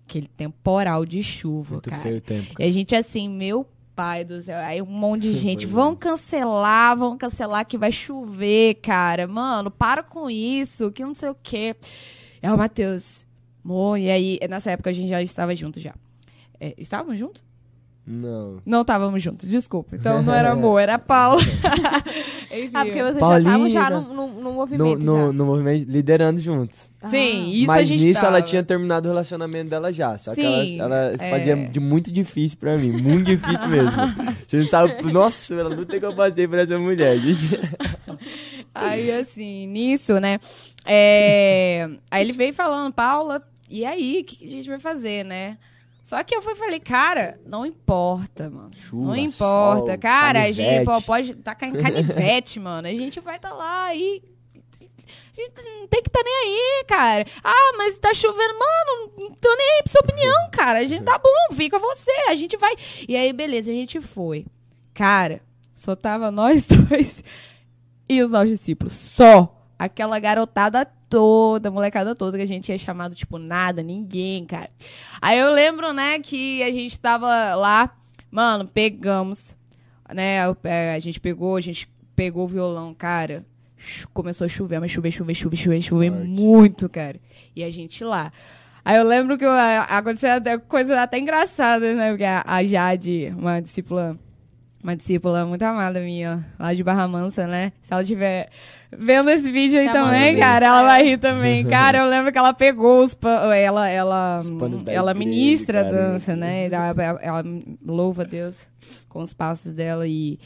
aquele temporal de chuva, Muito cara. feio o tempo. E a gente assim, meu pai do céu, aí um monte de gente, Pois é. vão cancelar, vão cancelar que vai chover, cara. Mano, para com isso, que não sei o quê. É o Matheus, amor, e aí, nessa época a gente já estava junto já. É, estávamos juntos? Não. Não estávamos juntos, desculpa. Então não era amor, era Paula. Enfim. Ah, porque vocês Paulinha. já estavam já no, no, no movimento no, já. no movimento, liderando juntos. Sim, isso a Mas gente nisso ela tava. tinha terminado o relacionamento dela já. Só Sim, que ela, ela se é. fazia de muito difícil pra mim. Muito difícil mesmo. Você não sabe. Nossa, ela não tem que eu passei por essa mulher, gente. Aí, assim, nisso, né? é, Aí ele veio falando, Paula, e aí, o que, que a gente vai fazer, né? Só que eu fui falei, cara, não importa, mano. Chuva, não importa. sol, cara, a gente canivete. pô, pode tacar em canivete, mano. A gente vai estar lá e. A gente não tem que estar nem aí, cara. Ah, mas tá chovendo. Mano, não tô nem aí pra sua opinião, cara. A gente tá bom, fica você. A gente vai. E aí, beleza, a gente foi. Cara, só tava nós dois e os nossos discípulos. Só. Aquela garotada toda, molecada toda, que a gente tinha chamado, tipo, nada, ninguém, cara. Aí eu lembro, né, que a gente tava lá, mano, pegamos, né, é, a gente pegou, a gente pegou o violão, cara, começou a chover, mas chover, chover, chover, chover, chover Forte. muito, cara. E a gente lá. Aí eu lembro que eu- a- aconteceu até coisa até engraçada, né, porque a, a Jade, uma discípula uma discípula muito amada minha, lá de Barra Mansa, né? Se ela estiver vendo esse vídeo aí Tá também, bom. cara, ela vai rir também. Cara, eu lembro que ela pegou os pan... ela ela ela igreja, ministra a cara. dança, né? Ela, ela louva a Deus com os passos dela e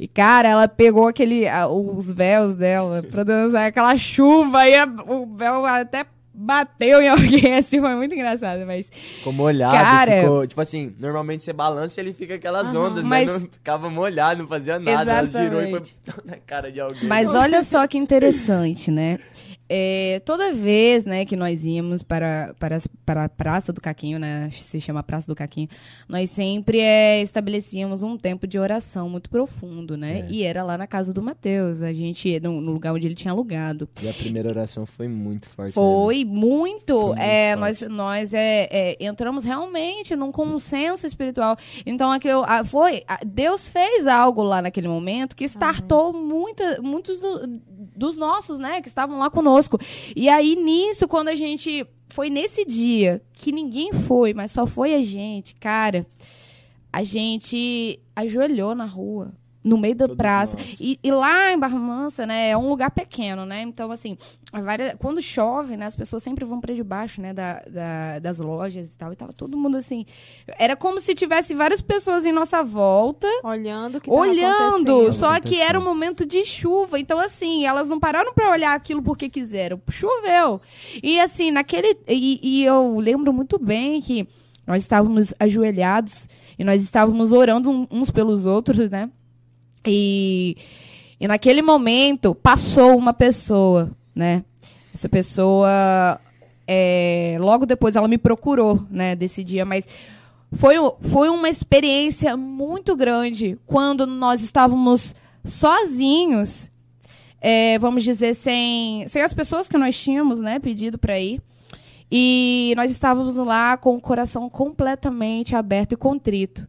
e, cara, ela pegou aquele, os véus dela pra dançar aquela chuva e a- o véu até bateu em alguém, assim, foi muito engraçado, mas... Ficou molhado, Cara- ficou. Tipo assim, normalmente você balança e ele fica aquelas Aham. ondas, Mas- mas não ficava molhado, não fazia nada. Ela girou e foi Exatamente. na cara de alguém. Mas olha só que interessante, né? É, toda vez, né, que nós íamos para, para, para a Praça do Caquinho, né, se chama Praça do Caquinho, nós sempre é, estabelecíamos um tempo de oração muito profundo, né? É. E era lá na casa do Mateus, a gente, no, no lugar onde ele tinha alugado. E a primeira oração foi muito forte. né? Foi muito. Foi muito é, forte. nós nós é, é, entramos realmente num consenso espiritual. Então, aquilo, ah, foi, ah, Deus fez algo lá naquele momento que startou muita, muitos do- dos nossos, né, que estavam lá conosco. Conosco. E aí, nisso, quando a gente. Foi nesse dia que ninguém foi, mas só foi a gente, cara. A gente ajoelhou na rua no meio da Todos praça. E, e lá em Barra Mansa, né, é um lugar pequeno, né? Então, assim, várias- quando chove, né, as pessoas sempre vão para debaixo, né, da, da- das lojas e tal. E tava todo mundo assim. Era como se tivesse várias pessoas em nossa volta, Olhando o que tava olhando. acontecendo. Só que era um momento de chuva. Então, assim, elas não pararam para olhar aquilo porque quiseram. Choveu. E, assim, naquele. E, e eu lembro muito bem que nós estávamos ajoelhados e nós estávamos orando uns pelos outros, né? E, e naquele momento passou uma pessoa, né? Essa pessoa, é, logo depois ela me procurou, né, desse dia, mas foi, foi uma experiência muito grande quando nós estávamos sozinhos, é, vamos dizer, sem, sem as pessoas que nós tínhamos, né, pedido para ir. E nós estávamos lá com o coração completamente aberto e contrito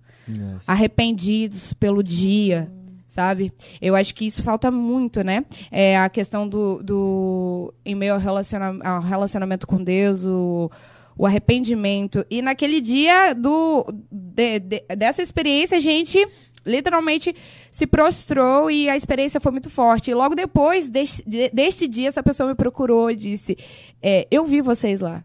arrependidos pelo dia, sabe? Eu acho que isso falta muito, né? É a questão do, do em meio ao, relaciona, ao relacionamento com Deus, o, o arrependimento. E naquele dia do, de- de- dessa experiência, a gente literalmente se prostrou e a experiência foi muito forte. E logo depois deste, de- deste dia, essa pessoa me procurou e disse: é, Eu vi vocês lá.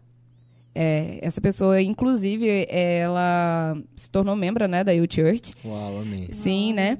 É, essa pessoa, inclusive, ela se tornou membro, né, da U Church. Uau, amém. Sim, né?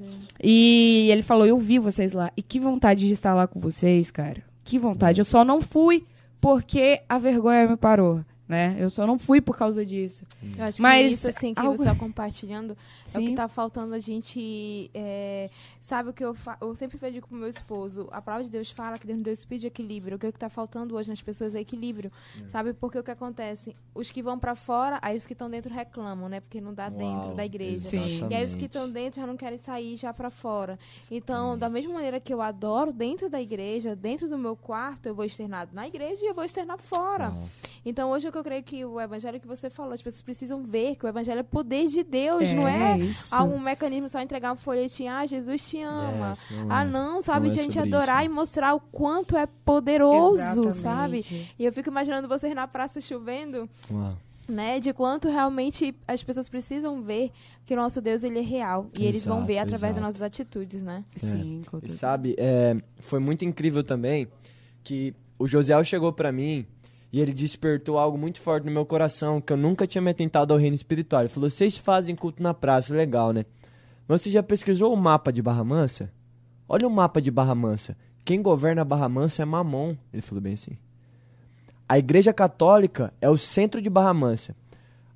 E ele falou: Eu vi vocês lá. E que vontade de estar lá com vocês, cara. Que vontade. Eu só não fui porque a vergonha me parou, né? Eu só não fui por causa disso. Eu acho Mas que isso, assim, que algo- você está compartilhando é o que Sim. tá faltando a gente. é, sabe o que eu, fa eu sempre vejo com meu esposo? A palavra de Deus fala que Deus nos deu espírito de equilíbrio. O que está faltando hoje nas pessoas é equilíbrio. Sabe? Porque o que acontece? Os que vão para fora, aí os que estão dentro reclamam, né? Porque não dá dentro Uau, da igreja. Sim. E aí os que estão dentro já não querem sair já para fora. Então, da mesma maneira que eu adoro dentro da igreja, dentro do meu quarto, eu vou externar na igreja e eu vou externar fora. Então, hoje é o que eu creio que o evangelho que você falou, as pessoas precisam ver que o evangelho é poder de Deus, É, não é isso. algum mecanismo só entregar um folhetim, ah, Jesus te ama. Yes, não ah, é. não, sabe? Não de é a gente adorar isso. e mostrar o quanto é poderoso, Exatamente. sabe? E eu fico imaginando vocês na praça chovendo, Uau. né? De quanto realmente as pessoas precisam ver que o nosso Deus, ele é real. E eles vão Exato, ver através exato. das nossas atitudes, né? Sim, com E sabe, é, foi muito incrível também que o Josiel chegou pra mim e ele despertou algo muito forte no meu coração, que eu nunca tinha me atentado ao reino espiritual. Ele falou: vocês fazem culto na praça, legal, né? Mas você já pesquisou o mapa de Barra Mansa? Olha o mapa de Barra Mansa. Quem governa Barra Mansa é Mamon. Ele falou bem assim. A Igreja Católica é o centro de Barra Mansa.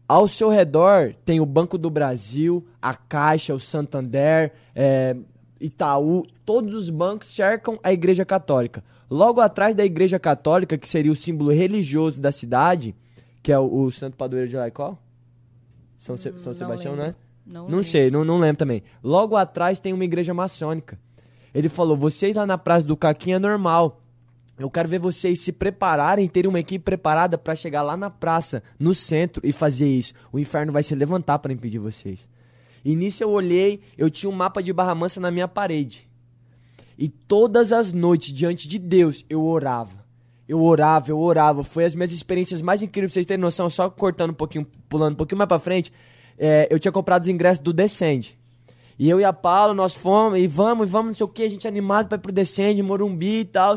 Ao seu redor tem o Banco do Brasil, a Caixa, o Santander, é, Itaú, todos os bancos cercam a Igreja Católica. Logo atrás da Igreja Católica, que seria o símbolo religioso da cidade, que é o, o Santo Padroeiro de Laicó? São, Se- São Hum, não Sebastião, lembro. né? Não, Não sei, não, não lembro também. Logo atrás tem uma igreja maçônica. Ele falou: vocês lá na Praça do Caquinha é normal. Eu quero ver vocês se prepararem, terem uma equipe preparada pra chegar lá na praça, no centro, e fazer isso. O inferno vai se levantar pra impedir vocês. E nisso eu olhei, eu tinha um mapa de Barra Mansa na minha parede. E todas as noites, diante de Deus, eu orava. Eu orava, eu orava. Foi as minhas experiências mais incríveis, pra vocês terem noção, só cortando um pouquinho, pulando um pouquinho mais pra frente. é, eu tinha comprado os ingressos do Descende. E eu e a Paula, nós fomos, e vamos, e vamos, não sei o que, a gente animado pra ir pro Descende, Morumbi e tal.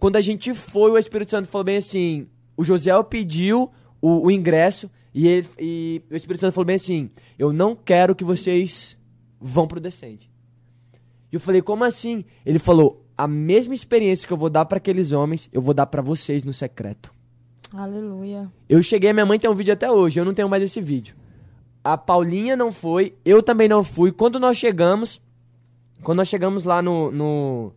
Quando a gente foi, o Espírito Santo falou bem assim: o Josiel pediu o, o ingresso, e, ele, e o Espírito Santo falou bem assim: eu não quero que vocês vão pro Descende. E eu falei, como assim? Ele falou, a mesma experiência que eu vou dar pra aqueles homens, eu vou dar pra vocês no secreto. Aleluia. Eu cheguei, minha mãe tem um vídeo até hoje, eu não tenho mais esse vídeo. A Paulinha não foi, eu também não fui. Quando nós chegamos, quando nós chegamos lá no, no,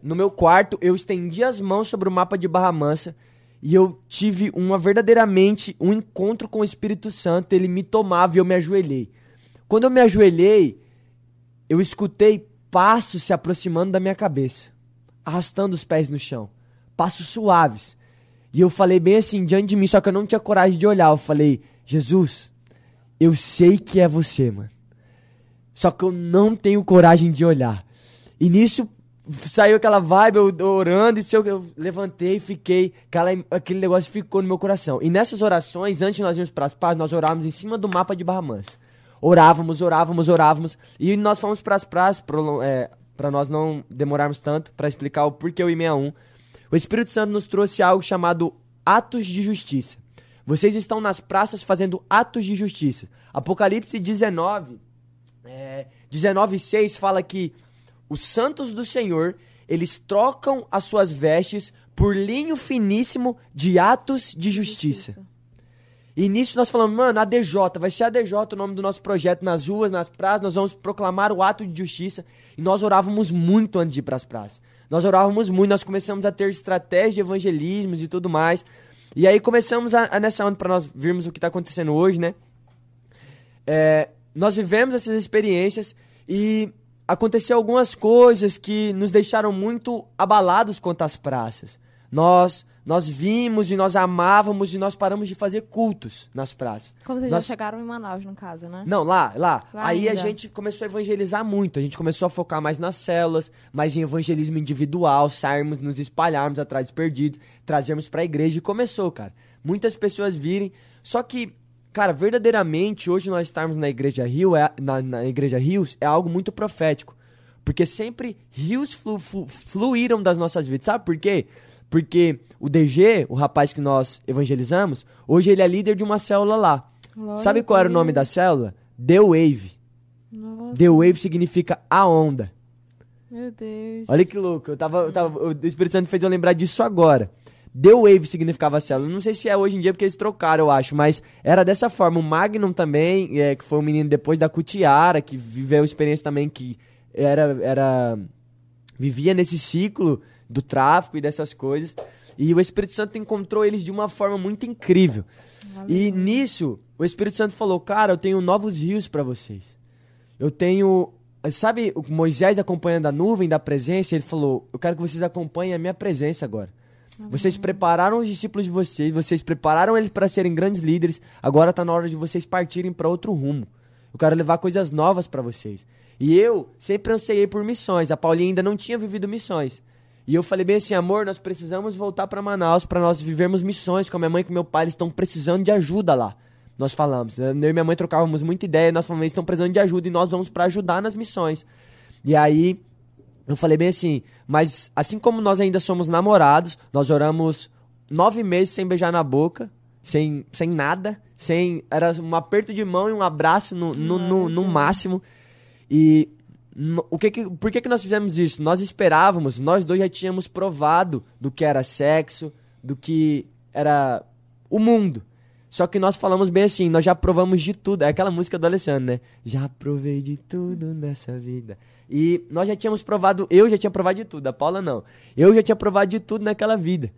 no meu quarto, eu estendi as mãos sobre o mapa de Barra Mansa e eu tive uma verdadeiramente um encontro com o Espírito Santo. Ele me tomava e eu me ajoelhei. Quando eu me ajoelhei, eu escutei passos se aproximando da minha cabeça, arrastando os pés no chão, passos suaves. E eu falei bem assim diante de mim, só que eu não tinha coragem de olhar. Eu falei, Jesus, eu sei que é você, mano. Só que eu não tenho coragem de olhar. E nisso saiu aquela vibe, eu orando, e eu, eu levantei, fiquei, aquela, aquele negócio ficou no meu coração. E nessas orações, antes nós irmos para as praças, nós orávamos em cima do mapa de Barra Mansa. Orávamos, orávamos, orávamos, e nós fomos para as praças, é, para nós não demorarmos tanto, para explicar o porquê o I61. O Espírito Santo nos trouxe algo chamado atos de justiça. Vocês estão nas praças fazendo atos de justiça. Apocalipse 19, é, 19 6 fala que os santos do Senhor, eles trocam as suas vestes por linho finíssimo de atos de justiça. justiça. E nisso nós falamos, mano, ADJ, vai ser ADJ o nome do nosso projeto nas ruas, nas praças, nós vamos proclamar o ato de justiça. E nós orávamos muito antes de ir para as praças. Nós orávamos muito, nós começamos a ter estratégia de evangelismo e tudo mais. E aí começamos a, a nessa onda para nós vermos o que está acontecendo hoje, né? É, nós vivemos essas experiências e aconteceu algumas coisas que nos deixaram muito abalados quanto às praças. Nós nós vimos e nós amávamos e nós paramos de fazer cultos nas praças. Como vocês nós... já chegaram em Manaus, no caso, né? Não, lá, lá. Lá Aí ainda. a gente começou a evangelizar muito. A gente começou a focar mais nas células, mais em evangelismo individual, sairmos, nos espalharmos atrás dos perdidos, trazermos pra igreja. E começou, cara. Muitas pessoas virem. Só que, cara, verdadeiramente, hoje nós estarmos na igreja Rio, é, na, na igreja Rios, é algo muito profético. Porque sempre rios flu, flu, fluíram das nossas vidas. Sabe por quê? Porque o DG, o rapaz que nós evangelizamos, hoje ele é líder de uma célula lá. Glória Sabe qual era o nome da célula? The Wave. Nossa, The Wave significa a onda. meu Deus. Olha que louco. Eu tava, eu tava, o Espírito Santo fez eu lembrar disso agora. The Wave significava célula. Não sei se é hoje em dia porque eles trocaram, eu acho, mas era dessa forma. O Magnum também, é, que foi um menino depois da Cutiara, que viveu experiência também que era, era vivia nesse ciclo do tráfico e dessas coisas. E o Espírito Santo encontrou eles de uma forma muito incrível. E nisso, o Espírito Santo falou: Cara, eu tenho novos rios para vocês. Eu tenho. Sabe, o Moisés acompanhando a nuvem da presença? Ele falou: Eu quero que vocês acompanhem a minha presença agora. Vocês prepararam os discípulos de vocês, vocês prepararam eles para serem grandes líderes. Agora está na hora de vocês partirem para outro rumo. Eu quero levar coisas novas para vocês. E eu sempre anseiei por missões. A Paulinha ainda não tinha vivido missões. E eu falei bem assim, amor, nós precisamos voltar para Manaus para nós vivermos missões com a minha mãe e com meu pai. Eles estão precisando de ajuda lá. Nós falamos. Eu e minha mãe trocávamos muita ideia. Nós falamos, eles estão precisando de ajuda e nós vamos para ajudar nas missões. E aí eu falei bem assim, mas assim como nós ainda somos namorados, nós oramos nove meses sem beijar na boca, sem, sem nada, sem. Era um aperto de mão e um abraço no, no, no, no máximo. E o que que, por que, que nós fizemos isso? Nós esperávamos, nós dois já tínhamos provado do que era sexo, do que era o mundo. Só que nós falamos bem assim, nós já provamos de tudo. É aquela música do Alessandro, né? Já provei de tudo nessa vida. E nós já tínhamos provado, eu já tinha provado de tudo, a Paula não. Eu já tinha provado de tudo naquela vida.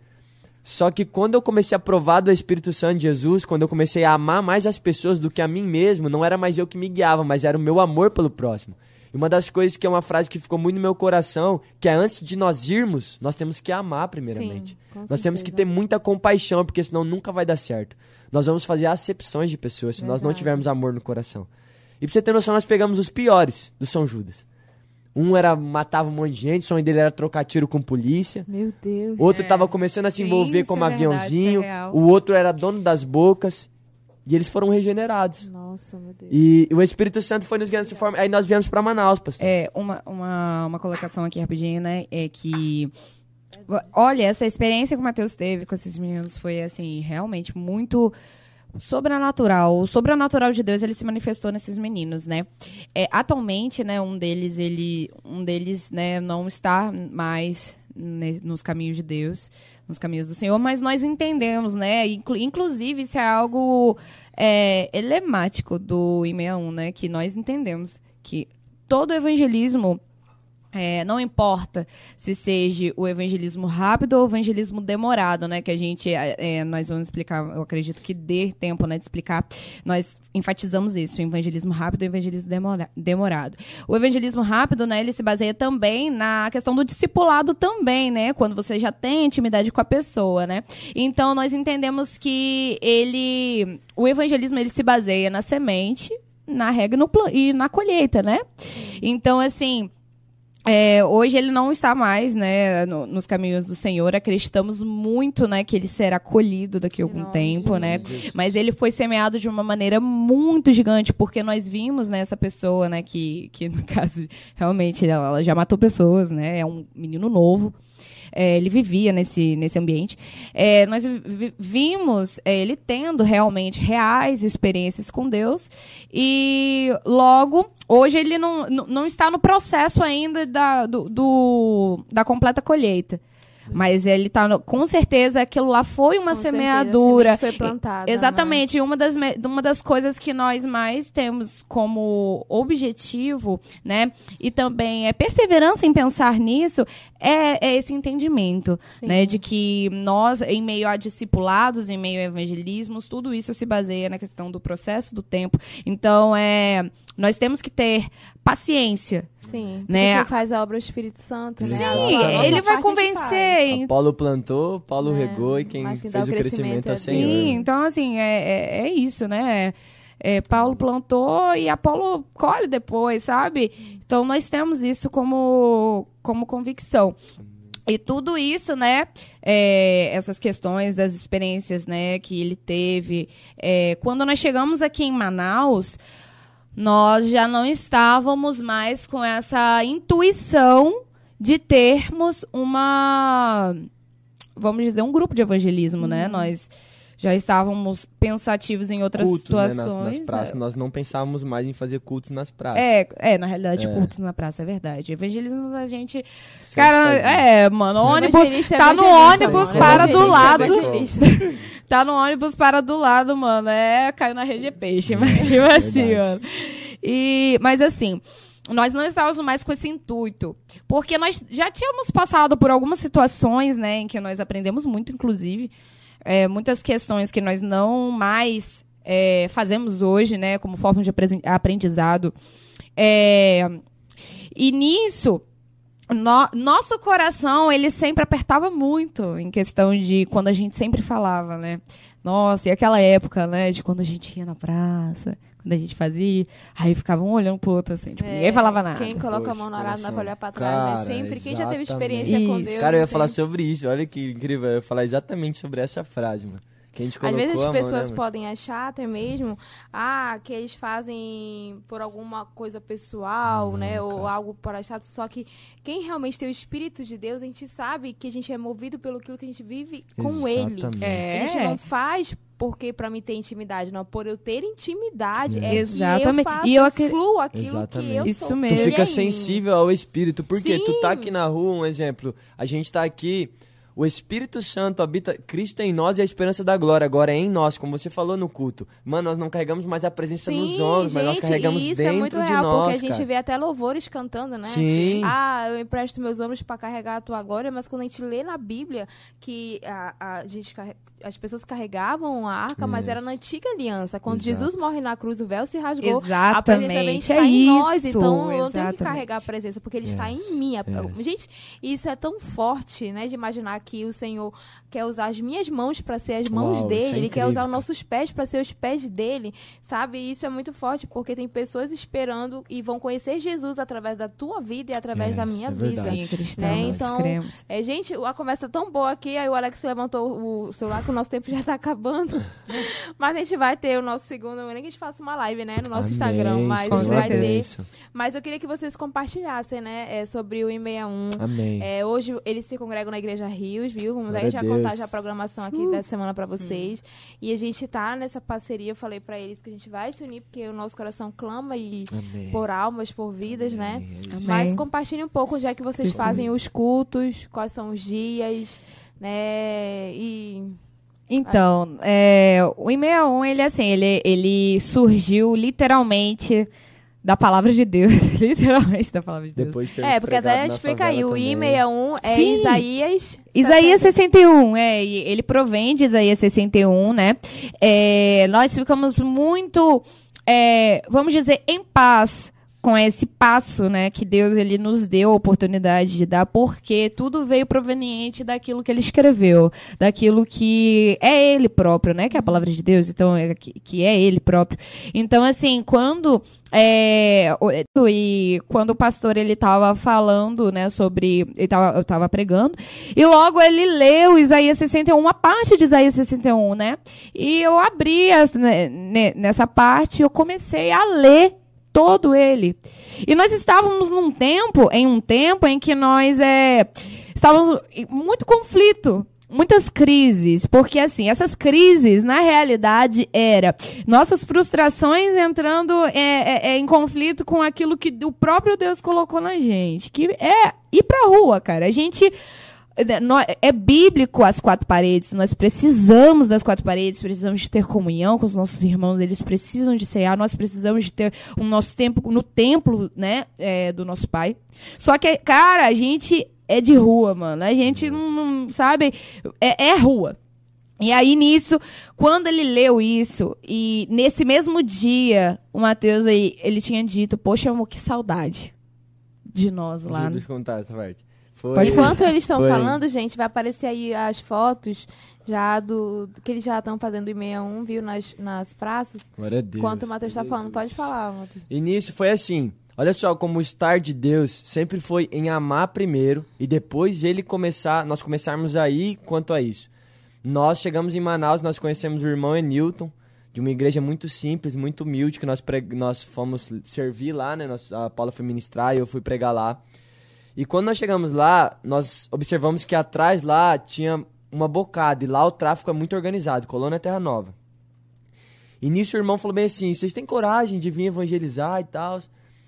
Só que quando eu comecei a provar do Espírito Santo de Jesus, quando eu comecei a amar mais as pessoas do que a mim mesmo, não era mais eu que me guiava, mas era o meu amor pelo próximo. E uma das coisas que é uma frase que ficou muito no meu coração, que é antes de nós irmos, nós temos que amar primeiramente. Sim, nós temos que certeza. ter muita compaixão, porque senão nunca vai dar certo. Nós vamos fazer acepções de pessoas se nós não Verdade. tivermos amor no coração. E pra você ter noção, nós pegamos os piores do São Judas. Um era matava um monte de gente, o sonho dele era trocar tiro com polícia. Meu Deus. Outro É. tava começando a se Sim, envolver isso como é verdade, aviãozinho. é o outro era dono das bocas. E eles foram regenerados. Nossa, meu Deus. E o Espírito Santo foi nos guiando dessa forma. Aí nós viemos pra Manaus, pastor. É, uma, uma, uma colocação aqui rapidinho, né? É que. Olha, essa experiência que o Matheus teve com esses meninos foi, assim, realmente muito sobrenatural. O sobrenatural de Deus, ele se manifestou nesses meninos, né? É, atualmente, né, um deles, ele, um deles, né, não está mais nos caminhos de Deus, nos caminhos do Senhor, mas nós entendemos, né? Inclu- inclusive, isso é algo é, emblemático do I61, né? Que nós entendemos que todo evangelismo é, não importa se seja o evangelismo rápido ou o evangelismo demorado, né? Que a gente, é, é, nós vamos explicar, eu acredito que dê tempo, né, de explicar. Nós enfatizamos isso, o evangelismo rápido e o evangelismo demora- demorado. O evangelismo rápido, né, ele se baseia também na questão do discipulado também, né? Quando você já tem intimidade com a pessoa, né? Então, nós entendemos que ele, o evangelismo, ele se baseia na semente, na rega e e na colheita, né? Então, assim, é, hoje ele não está mais, né, no, nos caminhos do Senhor. Acreditamos muito, né, que ele será colhido daqui a algum Nossa, tempo, né? Mas ele foi semeado de uma maneira muito gigante, porque nós vimos, né, essa pessoa, né, que, que no caso, realmente, ela, ela já matou pessoas, né? É um menino novo. É, ele vivia nesse, nesse ambiente. É, nós vi- vimos é, ele tendo realmente reais experiências com Deus e logo hoje ele não, não- não está no processo ainda da, do, do- da completa colheita. Mas ele tá no- com certeza aquilo lá foi uma Com certeza, semeadura. a semente foi plantada, né? Exatamente. E uma das, uma das coisas que nós mais temos como objetivo, né? E também é perseverança em pensar nisso, é, é esse entendimento, Sim. né? De que nós, em meio a discipulados, em meio a evangelismos, tudo isso se baseia na questão do processo do tempo. Então, é, nós temos que ter paciência. Sim. Né? Porque quem faz a obra é o Espírito Santo, né? Sim, nossa- ele vai convencer. Paulo plantou, Paulo É, regou e quem quem fez o crescimento é o é Senhor. Sim, então assim, é, é, é isso, né? É, Paulo plantou e Apolo colhe depois, sabe? Então nós temos isso como, como convicção. E tudo isso, né? é, essas questões das experiências, né, que ele teve. é, quando nós chegamos aqui em Manaus, nós já não estávamos mais com essa intuição de termos uma, vamos dizer, um grupo de evangelismo, né? Nós já estávamos pensativos em outras Cultos, né, situações. nas, nas praças. Nós não pensávamos mais em fazer cultos nas praças. É, é, na realidade, É. cultos na praça, é verdade. Evangelismo a gente. Sempre Cara, fazia. é, mano, ônibus. Evangelista é tá no ônibus, mano. para do é lado. Tá no ônibus, para do lado, mano. É, caiu na rede é peixe, mas tipo assim, mano. E, mas assim. Nós não estávamos mais com esse intuito. Porque nós já tínhamos passado por algumas situações, né, em que nós aprendemos muito, inclusive. É, muitas questões que nós não mais é, fazemos hoje, né, como forma de aprendizado. É, e nisso, no- nosso coração, ele sempre apertava muito em questão de quando a gente sempre falava, né? Nossa, e aquela época, né, de quando a gente ia na praça, quando a gente fazia, aí ficavam um olhando pro outro assim, tipo, É, ninguém falava nada. Quem coloca a mão no arado não vai olhar pra trás, Cara, sempre. Quem já teve exatamente. experiência com Isso. Deus. Cara, eu ia sempre- falar sobre isso. Olha que incrível. Eu ia falar exatamente sobre essa frase, mano. Que a gente Às vezes as mão, pessoas né, mano? podem achar até mesmo ah, que eles fazem por alguma coisa pessoal, né? Ou algo por achado. Só que quem realmente tem o Espírito de Deus, a gente sabe que a gente é movido pelo aquilo que a gente vive com Ele. Exatamente. É. A gente não faz porque pra mim ter intimidade, não. Por eu ter intimidade, é, Exatamente. que eu faço E eu fluo aquilo Exatamente. que eu Isso sou. mesmo. Tu fica é sensível ao Espírito. Porque tu tá Sim. aqui na rua, um exemplo. A gente tá aqui. O Espírito Santo habita, Cristo em nós e a esperança da glória agora é em nós, como você falou no culto. Mano, nós não carregamos mais a presença nos Sim, ombros, mas nós carregamos isso dentro é muito de real, nós, porque a gente cara. vê até louvores cantando, né? Sim. Ah, eu empresto meus ombros para carregar a tua glória, mas quando a gente lê na Bíblia que a, a gente carre- as pessoas carregavam a arca, mas era Isso. na antiga aliança. Quando Exato. Jesus morre na cruz, o véu se rasgou. A presença dele Exatamente. está É em isso. nós, então eu não tenho que exatamente. carregar a presença, porque ele está em mim. A- yes. Gente, isso é tão forte, né, de imaginar que o Senhor quer usar as minhas mãos para ser as mãos Uau, dele, isso é ele quer usar os nossos pés para ser os pés dele, sabe? E isso é muito forte, porque tem pessoas esperando e vão conhecer Jesus através da tua vida e através da minha é vida. Sim, cristãos, Né, nós então, cremos. É, gente, a conversa é tão boa aqui, aí o Alex levantou o celular que o nosso tempo já tá acabando. mas a gente vai ter o nosso segundo, nem que a gente faça uma live, né, no nosso Amém, Instagram, mas a gente vai ter. Mas eu queria que vocês compartilhassem, né, é, sobre o I61. Amém. É, hoje eles se congregam na Igreja Rios, viu? Vamos aí já a Deus. contar já a programação aqui dessa semana pra vocês. E a gente tá nessa parceria, eu falei pra eles que a gente vai se unir, porque o nosso coração clama e Amém. por almas, por vidas, né? Amém. É isso. Amém. Mas compartilhe um pouco onde é que vocês Cristo fazem os cultos, quais são os dias, né? E Então, é, o I61, ele assim, ele, ele surgiu literalmente da palavra de Deus. literalmente da palavra de Deus. Depois de é, porque até explica aí, o também. I61 é Sim. Isaías Isaías 60. 61, é, ele provém de Isaías 61, né? É, nós ficamos muito, é, vamos dizer, em paz com esse passo, né, que Deus ele nos deu a oportunidade de dar, porque tudo veio proveniente daquilo que ele escreveu, daquilo que é ele próprio, né, que é a palavra de Deus, então é, que, que é ele próprio. Então assim, quando é, e quando o pastor ele estava falando, né, sobre ele tava, eu tava pregando, e logo ele leu Isaías 61, uma parte de Isaías 61, né? E eu abri as, né, nessa parte, eu comecei a ler todo ele. E nós estávamos num tempo, em um tempo em que nós é, estávamos muito conflito, muitas crises, porque assim, essas crises, na realidade, era nossas frustrações entrando é, é, é, em conflito com aquilo que o próprio Deus colocou na gente, que é ir pra rua, cara. A gente é bíblico as quatro paredes, nós precisamos das quatro paredes, precisamos de ter comunhão com os nossos irmãos, eles precisam de cear, nós precisamos de ter o nosso tempo no templo, né, é, do nosso pai. Só que, cara, a gente é de rua, mano, a gente não, não sabe, é, é rua. E aí, nisso, quando ele leu isso, e nesse mesmo dia, o Mateus aí, ele tinha dito, poxa, amor, que saudade de nós lá. Deixa eu contar essa parte. Foi. Enquanto eles estão falando, gente, vai aparecer aí as fotos já do, que eles já estão fazendo em 61, viu, nas, nas praças. Glória a Deus. Enquanto o Matheus está falando, pode falar, Matheus. Início foi assim. Olha só como o estar de Deus sempre foi em amar primeiro e depois ele começar, nós começarmos aí quanto a isso. Nós chegamos em Manaus, nós conhecemos o irmão Enilton, de uma igreja muito simples, muito humilde, que nós, preg... nós fomos servir lá, né? Nós, a Paula foi ministrar e eu fui pregar lá. E quando nós chegamos lá, nós observamos que atrás lá tinha uma bocada, e lá o tráfico é muito organizado, Colônia Terra Nova. E nisso o irmão falou bem assim, vocês têm coragem de vir evangelizar e tal?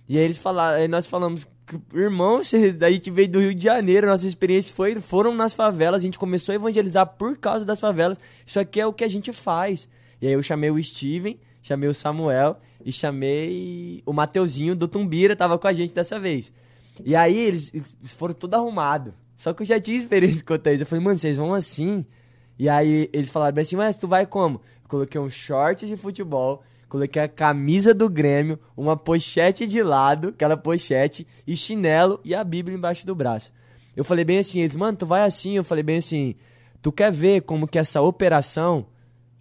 E aí eles falaram, aí nós falamos, irmão, você, a gente veio do Rio de Janeiro, nossa experiência foi, foram nas favelas, a gente começou a evangelizar por causa das favelas, isso aqui é o que a gente faz. E aí eu chamei o Steven, chamei o Samuel e chamei o Mateuzinho do Tumbira, tava com a gente dessa vez. E aí eles, eles foram tudo arrumado. Só que eu já tinha experiência com isso. Eu falei, mano, vocês vão assim? E aí eles falaram bem assim, mas tu vai como? Eu coloquei um short de futebol, coloquei a camisa do Grêmio, uma pochete de lado, aquela pochete, e chinelo e a Bíblia embaixo do braço. Eu falei bem assim, eles, mano, tu vai assim? Eu falei bem assim, tu quer ver como que essa operação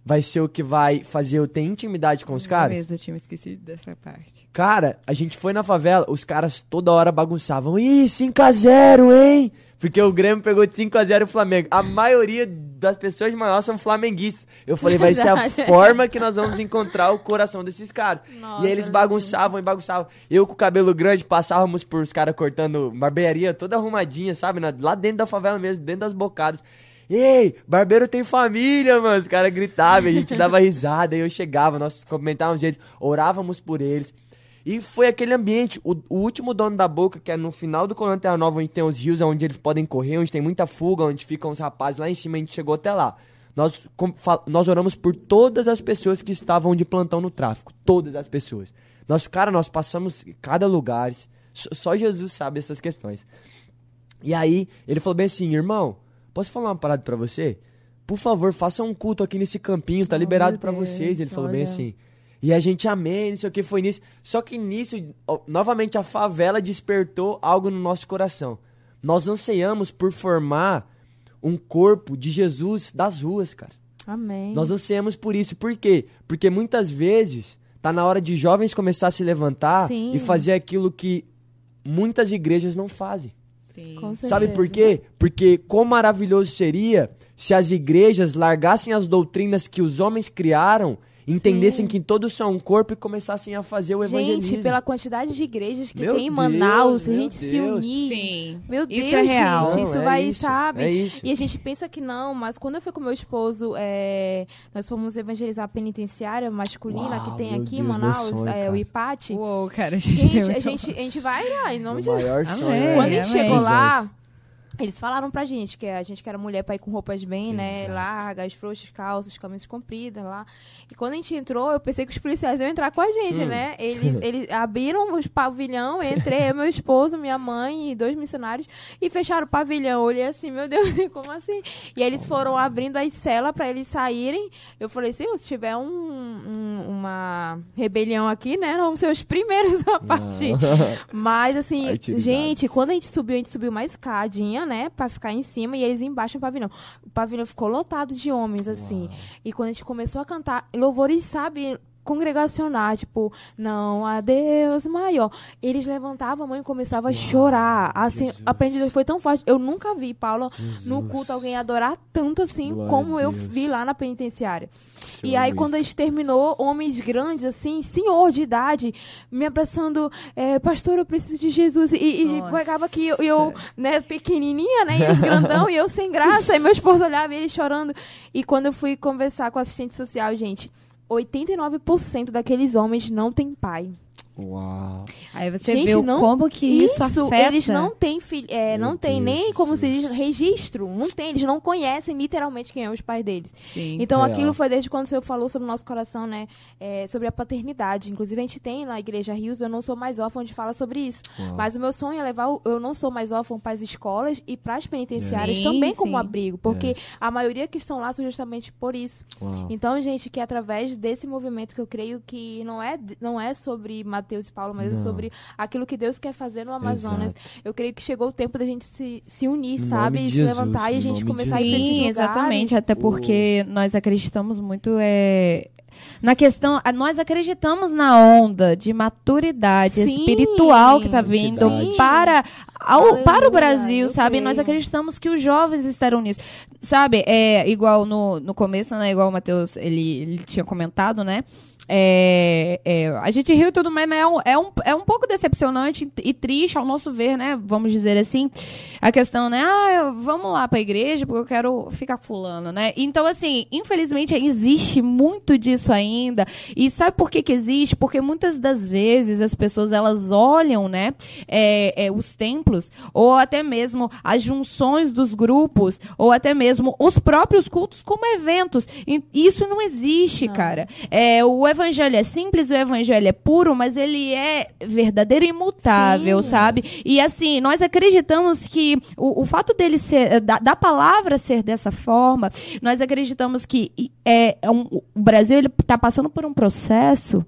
vai ser o que vai fazer eu ter intimidade com os caras? Mesmo, eu tinha esquecido dessa parte. Cara, a gente foi na favela, os caras toda hora bagunçavam. Ih, 5x0, hein? Porque o Grêmio pegou de 5x0 o Flamengo. A maioria das pessoas de Manaus são flamenguistas. Eu falei, vai ser a forma que nós vamos encontrar o coração desses caras. Nossa, e aí eles bagunçavam e bagunçavam. Eu com o cabelo grande passávamos por os caras cortando barbearia toda arrumadinha, sabe? Lá dentro da favela mesmo, dentro das bocadas. Ei, barbeiro tem família, mano. Os caras gritavam, a gente dava risada, aí eu chegava, nós comentávamos eles, orávamos por eles. E foi aquele ambiente, o, o, último dono da boca, que é no final do Colônia Terra Nova, onde tem os rios, onde eles podem correr, onde tem muita fuga, onde ficam os rapazes lá em cima, a gente chegou até lá. Nós, com, nós oramos por todas as pessoas que estavam de plantão no tráfico. Todas as pessoas. Nós, cara, nós passamos cada lugar. Só Jesus sabe essas questões. E aí, ele falou bem assim, irmão, Posso falar uma parada para você? Por favor, faça um culto aqui nesse campinho, tá oh, liberado para vocês. Ele falou olha. bem assim. E a gente, amém, não sei o que, foi nisso. Só que nisso, novamente, a favela despertou algo no nosso coração. Nós anseiamos por formar um corpo de Jesus das ruas, cara. Amém. Nós anseiamos por isso. Por quê? Porque muitas vezes tá na hora de jovens começar a se levantar Sim. e fazer aquilo que muitas igrejas não fazem. Sim. Sabe por quê? Porque quão maravilhoso seria se as igrejas largassem as doutrinas que os homens criaram entendessem Sim. que todos são um corpo e começassem a fazer o evangelismo. Gente, pela quantidade de igrejas que meu tem em Manaus, Deus, a gente se unir. Sim. Meu Deus, isso é real. gente, isso não, é vai, isso, sabe? É isso. E a gente pensa que não, mas quando eu fui com meu esposo, é, nós fomos evangelizar a penitenciária masculina Uau, que tem aqui Deus, em Manaus, sonho, é, o IPAT. Uou, cara, a gente, gente, a gente, a gente vai lá, em nome de sonho. Amém, Quando a gente chegou lá, Eles falaram pra gente que a gente que era mulher pra ir com roupas bem, né? Exato. Largas, frouxas, calças, camisas compridas lá. E quando a gente entrou, eu pensei que os policiais iam entrar com a gente, Hum. né? Eles, eles abriram os pavilhão, entrei, eu, meu esposo, minha mãe e dois missionários e fecharam o pavilhão. Eu olhei assim, meu Deus, como assim? E eles foram abrindo as celas pra eles saírem. Eu falei assim, se tiver um, um- uma rebelião aqui, né? Vão ser os primeiros a partir. Mas, assim, gente, quando a gente subiu, a gente subiu uma escadinha, né? Pra ficar em cima e eles embaixo no pavilhão. O pavilhão ficou lotado de homens, assim. E quando a gente começou a cantar louvores, sabe? Congregacional, tipo, não há Deus maior. Eles levantavam a mão e começavam a chorar. Assim, Jesus. a aprendizagem foi tão forte. Eu nunca vi, Paula, no Jesus. culto alguém adorar tanto assim Glória como eu vi lá na penitenciária. Seu E aí, Luiz. quando a gente terminou, homens grandes, assim, senhor de idade, me abraçando, é, pastor, eu preciso de Jesus. E, e pegava que eu, eu, né, pequenininha, né, e eles grandão, e eu sem graça, e meu esposo olhava e ele chorando. E quando eu fui conversar com a assistente social, gente, 89% daqueles homens não tem pai. Uau. Aí você Gente, vê o não- como que isso, afeta. eles não têm filho, é, não tem nem como se diz registro, não tem, eles não conhecem literalmente quem é os pais deles. Sim. Então Real. aquilo foi desde quando o Senhor falou sobre o nosso coração, né? é, sobre a paternidade. Inclusive a gente tem na igreja Rios, eu não sou mais órfã, onde fala sobre isso. Uau. Mas o meu sonho é levar o eu não sou mais órfão para as escolas e para as penitenciárias Sim, também como sim. abrigo, porque a maioria que estão lá são justamente por isso. Uau. Então, gente, que através desse movimento que eu creio que não é não é sobre Mateus e Paulo, mas é Não. sobre aquilo que Deus quer fazer no Amazonas. Eu creio que chegou o tempo da gente se, se unir, No sabe? E se Jesus, levantar e a gente começar a ir pra esses Sim, exatamente. Até porque nós acreditamos muito é, na questão. a- Nós acreditamos na onda de maturidade Sim, espiritual que está vindo sim. para, ao- para o Brasil, sabe? creio. Nós acreditamos que os jovens estarão nisso. Sabe, é igual no, no começo, né? Igual o Matheus ele, ele tinha comentado, né? É, é, a gente riu e tudo mais, mas é um, é, um, é um pouco decepcionante e triste ao nosso ver, né? Vamos dizer assim. A questão, né? Ah, vamos lá pra igreja porque eu quero ficar fulano, né? Então, assim, infelizmente existe muito disso ainda. E sabe por que que existe? Porque muitas das vezes as pessoas, elas olham, né? é, é, os templos, ou até mesmo as junções dos grupos, ou até mesmo os próprios cultos como eventos. E isso não existe, cara. É, o evangelho é simples, o evangelho é puro, mas ele é verdadeiro e imutável, Sim. sabe? E assim, nós acreditamos que o, o fato dele ser, da, da palavra ser dessa forma, nós acreditamos que é, é um- o Brasil está passando por um processo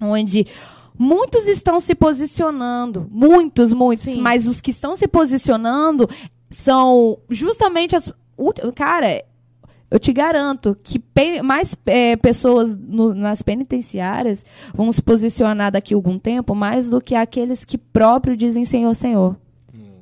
onde muitos estão se posicionando, muitos, muitos, Sim. mas os que estão se posicionando são justamente as. Cara, eu te garanto que mais é, pessoas no- nas penitenciárias vão se posicionar daqui a algum tempo mais do que aqueles que próprio dizem Senhor, Senhor.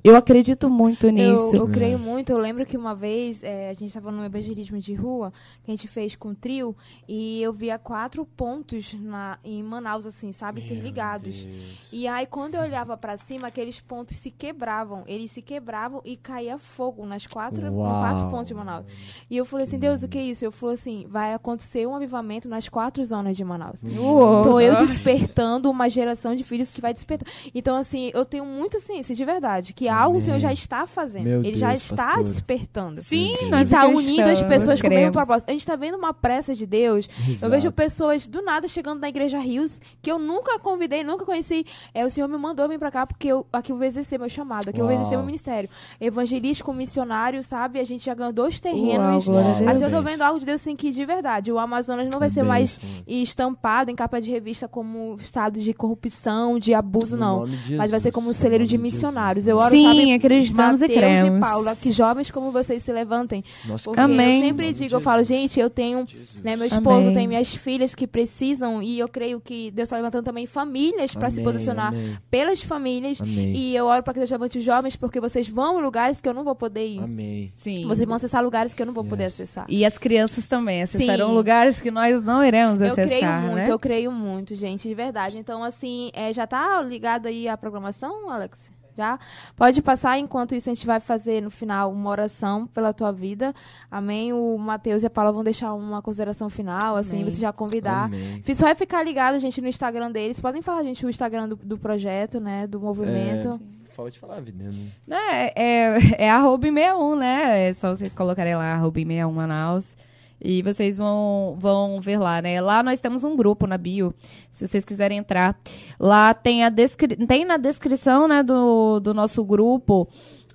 Eu acredito muito Eu, nisso. eu creio muito. Eu lembro que uma vez é, a gente estava num evangelismo de rua que a gente fez com o trio e eu via quatro pontos na, em Manaus, assim, sabe, interligados. E aí, quando eu olhava pra cima, aqueles pontos se quebravam. Eles se quebravam e caía fogo nas quatro, Uau. quatro pontos de Manaus. E eu falei assim, Deus, o que é isso? Eu falei assim, vai acontecer um avivamento nas quatro zonas de Manaus. Uou. Tô eu despertando uma geração de filhos que vai despertar. Então, assim, eu tenho muita ciência, de verdade, que algo o Senhor já está fazendo. Meu Ele já Deus, está pastora. despertando. Sim, E nós está unindo as pessoas com o mesmo propósito. A gente está vendo uma pressa de Deus. Eu Exato. vejo pessoas do nada chegando na igreja Rios que eu nunca convidei, nunca conheci. É, o Senhor me mandou vir pra cá porque eu, aqui eu vou exercer meu chamado, aqui eu vou Uau. exercer meu ministério. Evangelístico, missionário, sabe? A gente já ganhou dois terrenos. Uau, assim, eu tô vendo algo de Deus assim que de verdade. O Amazonas não vai ser mais estampado em capa de revista como estado de corrupção, de abuso, No não. Mas vai ser como um celeiro de missionários. Eu oro, Sim, sabe, acreditamos e Mateus cremos. e Paula, que jovens como vocês se levantem. Nossa, Porque Amém. eu sempre digo, eu falo, gente, eu tenho, né, meu esposo Amém. tem minhas filhas que precisam e eu creio que Deus está levantando também famílias para se posicionar Amém. pelas famílias. Amém. E eu oro para que Deus levante os jovens porque vocês vão em lugares que eu não vou poder ir. Amém. Sim. Vocês vão acessar lugares que eu não vou poder Yes. acessar. E as crianças também acessarão Sim. lugares que nós não iremos Eu acessar, creio muito, né? eu creio muito, gente, de verdade. Então, assim, é, já tá ligado aí a programação, Alex? Já? Pode passar, enquanto isso a gente vai fazer no final uma oração pela tua vida. Amém? O Matheus e a Paula vão deixar uma consideração final, assim, Amém. você já convidar. Amém. Só vai ficar ligado, gente, no Instagram deles. Podem falar, gente, o Instagram do, do projeto, né? Do movimento. É, pode falar, não- Né, é, é arroba 61, né? É só vocês colocarem lá, arroba 61 Manaus. E vocês vão, vão ver lá, né? Lá nós temos um grupo na bio, se vocês quiserem entrar. Lá tem, a descri tem na descrição né, do, do nosso grupo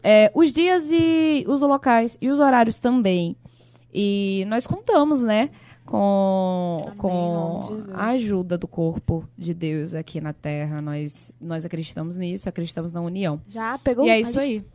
é, os dias e os locais e os horários também. E nós contamos, né? Com, Amém, com a ajuda do corpo de Deus aqui na Terra. Nós, nós acreditamos nisso, acreditamos na união. Já pegou? E é isso gente- aí.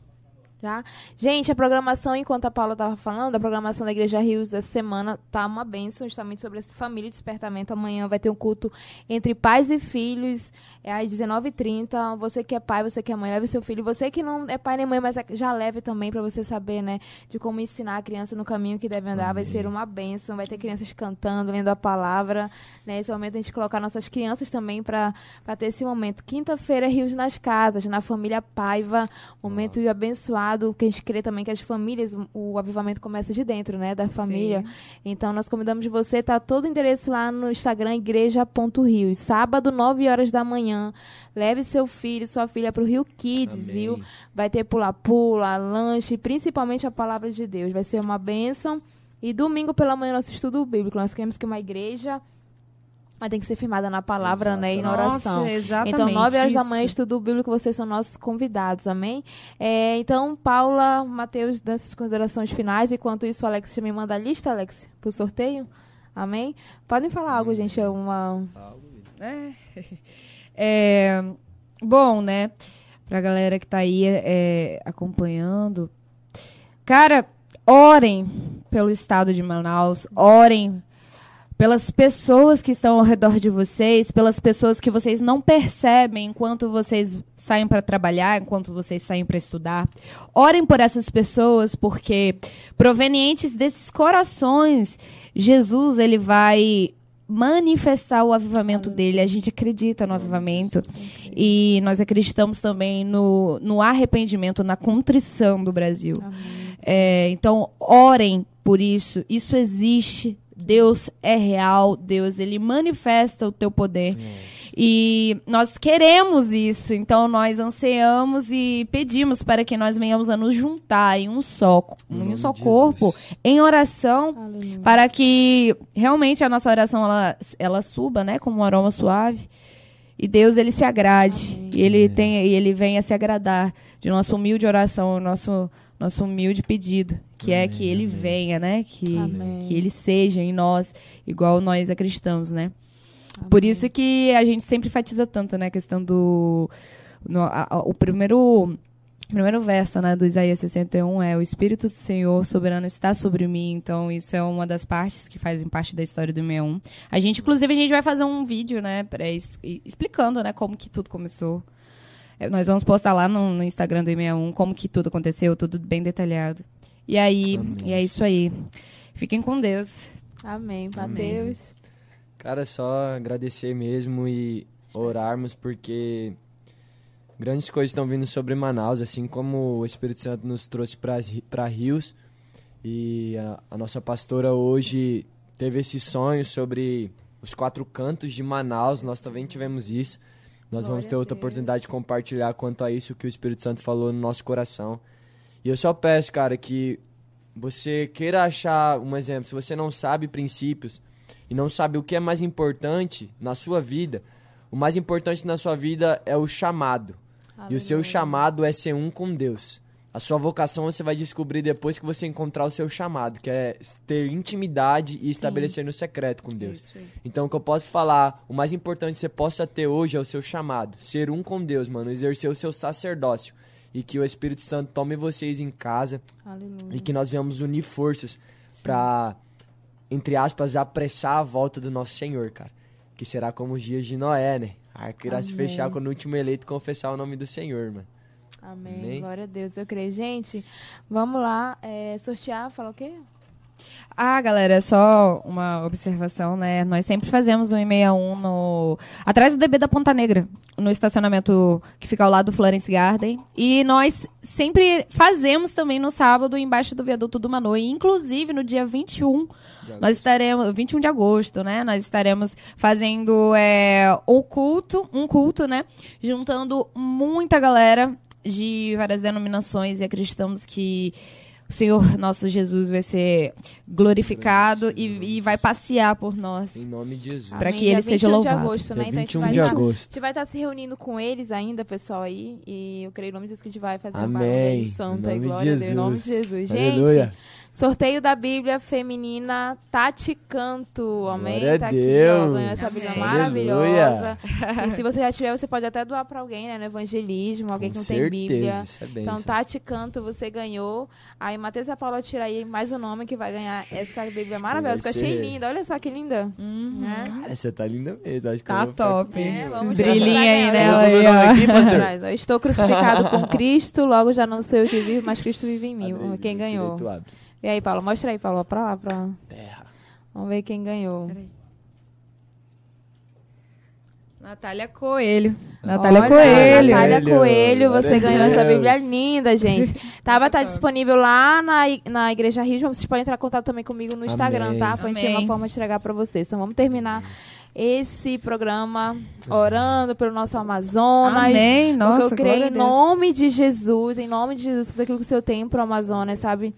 Já. Gente, a programação, enquanto a Paula tava falando, a programação da Igreja Rios essa semana tá uma bênção, justamente sobre essa família e despertamento. Amanhã vai ter um culto entre pais e filhos, é às 19h30. Você que é pai, você que é mãe, leve seu filho. Você que não é pai nem mãe, mas é- já leve também para você saber, né, de como ensinar a criança no caminho que deve andar. Vai ser uma bênção. Vai ter crianças cantando, lendo a palavra. Né? Esse momento a gente colocar nossas crianças também para ter esse momento. Quinta-feira, Rios nas casas, na família Paiva. Momento que a gente crê também que as famílias, o avivamento começa de dentro, né, da família. Então nós convidamos você, tá todo o endereço lá no Instagram igreja.rios. Sábado, 9 horas da manhã. Leve seu filho, sua filha pro Rio Kids, Amém. viu? Vai ter pula-pula, lanche, principalmente a palavra de Deus. Vai ser uma bênção. E domingo pela manhã nosso estudo bíblico. Nós queremos que uma igreja ela tem que ser firmada na palavra, né, e na oração. Nossa, exatamente. Então, 9 horas da manhã, estudo bíblico, vocês são nossos convidados, amém? É, então, Paula, Matheus, dando suas considerações finais. Enquanto isso, o Alex também manda a lista, Alex, pro sorteio. Amém? Podem falar algo, gente. é Uma... É. É, bom, né? Pra galera que tá aí é, acompanhando. Cara, orem pelo estado de Manaus, orem pelas pessoas que estão ao redor de vocês, pelas pessoas que vocês não percebem enquanto vocês saem para trabalhar, enquanto vocês saem para estudar. Orem por essas pessoas, porque provenientes desses corações, Jesus ele vai manifestar o avivamento dele. A gente acredita no avivamento e nós acreditamos também no, no arrependimento, na contrição do Brasil. É, então, orem por isso. Isso existe. Deus é real. Deus, ele manifesta o teu poder. E nós queremos isso. Então, nós ansiamos e pedimos para que nós venhamos a nos juntar em um só, em um só corpo, Jesus. em oração, Aleluia. para que realmente a nossa oração ela, ela suba, né, como um aroma suave. E Deus ele se agrade Amém. e ele tenha e ele venha se agradar de nossa humilde oração, nosso nosso humilde pedido, que é Amém, que ele amém. venha, né, que Amém. que ele seja em nós igual nós acreditamos, né? Por isso que a gente sempre enfatiza tanto, né, a questão do no- a- a- o primeiro primeiro verso, né, do Isaías 61 é o Espírito do Senhor soberano está sobre mim. Então isso é uma das partes que fazem parte da história do 61. A gente inclusive a gente vai fazer um vídeo, né, pra, explicando, né, como que tudo começou. É, Nós vamos postar lá no, no Instagram do 61 como que tudo aconteceu, tudo bem detalhado. E aí, Amém. e é isso aí. Fiquem com Deus. Amém. Amém. Mateus. Cara, só agradecer mesmo e orarmos grandes coisas estão vindo sobre Manaus, assim como o Espírito Santo nos trouxe para Rios. E a, a nossa pastora hoje teve esse sonho sobre os quatro cantos de Manaus. Nós também tivemos isso. Nós vamos Glória ter a outra oportunidade de compartilhar quanto a isso que o Espírito Santo falou no nosso coração. E eu só peço, cara, que você queira achar um exemplo. Se você não sabe princípios e não sabe o que é mais importante na sua vida, o mais importante na sua vida é o chamado. E o seu Aleluia. chamado é ser um com Deus. A sua vocação você vai descobrir depois que você encontrar o seu chamado, que é ter intimidade e estabelecer no secreto com Deus. Isso. Então, o que eu posso falar, o mais importante que você possa ter hoje é o seu chamado. Ser um com Deus, mano. Exercer o seu sacerdócio. E que o Espírito Santo tome vocês em casa Aleluia. e que nós venhamos unir forças pra, entre aspas, apressar a volta do nosso Senhor, cara. Que será como os dias de Noé, né? A arca irá se fechar quando o último eleito confessar o nome do Senhor, mano. Amém. Amém. Glória a Deus, eu creio. Gente, vamos lá. é, sortear, falar o quê? Ah, galera, só uma observação, né? Nós sempre fazemos um 161 no atrás do DB da Ponta Negra, no estacionamento que fica ao lado do Florence Garden. E nós sempre fazemos também no sábado embaixo do viaduto do Manu. E, inclusive no dia 21, nós estaremos 21 de agosto, né? Nós estaremos fazendo é, o culto, um culto, né? Juntando muita galera de várias denominações e acreditamos que o Senhor nosso Jesus vai ser glorificado e, e vai passear por nós. Em nome de Jesus. Amém. que ele Dia seja 21 louvado. de agosto, né? Dia Então a gente 21 vai de estar- agosto. A gente vai estar se reunindo com eles ainda, pessoal, aí. E eu creio em nome de Jesus que a gente vai fazer Amém. barulho aí, Em santa e glória a Deus. Em nome de Jesus. Jesus. Aleluia. Gente, sorteio da Bíblia feminina Tati Canto. Amém? Glória tá aqui, ó. Deus. Ganhou essa Bíblia Amém. maravilhosa. e se você já tiver, você pode até doar pra alguém, né? No evangelismo, alguém Com que não tem certeza, Bíblia. isso é. Então, Tati Canto, você ganhou. Aí, Matheus e a Paula, tira aí mais o nome que vai ganhar essa Bíblia maravilhosa, que eu achei linda. Olha só que linda. Uhum. Né? Cara, você tá linda mesmo. Acho que Tá ficar top. É, vamos vai aí nela. Eu. Estou crucificado com Cristo, logo já não sou eu que vivo, mas Cristo vive em mim. Quem Direito, ganhou. E aí, Paulo, mostra aí, Paulo, pra lá, pra lá. Terra. Vamos ver quem ganhou. Peraí. Natália Coelho. Natália Olha, Coelho. Natália Coelho, você ganhou essa. Bíblia linda, gente. Tá, vai estar disponível lá na, na Igreja Rio. Vocês podem entrar em contato também comigo no Instagram, Amém. tá? Pra gente ter Amém. uma forma de entregar pra vocês. Então vamos terminar esse programa orando pelo nosso Amazonas. Amém. Nossa, porque eu creio em nome de Jesus, em nome de Jesus, tudo aquilo que o Senhor tem pro Amazonas, sabe?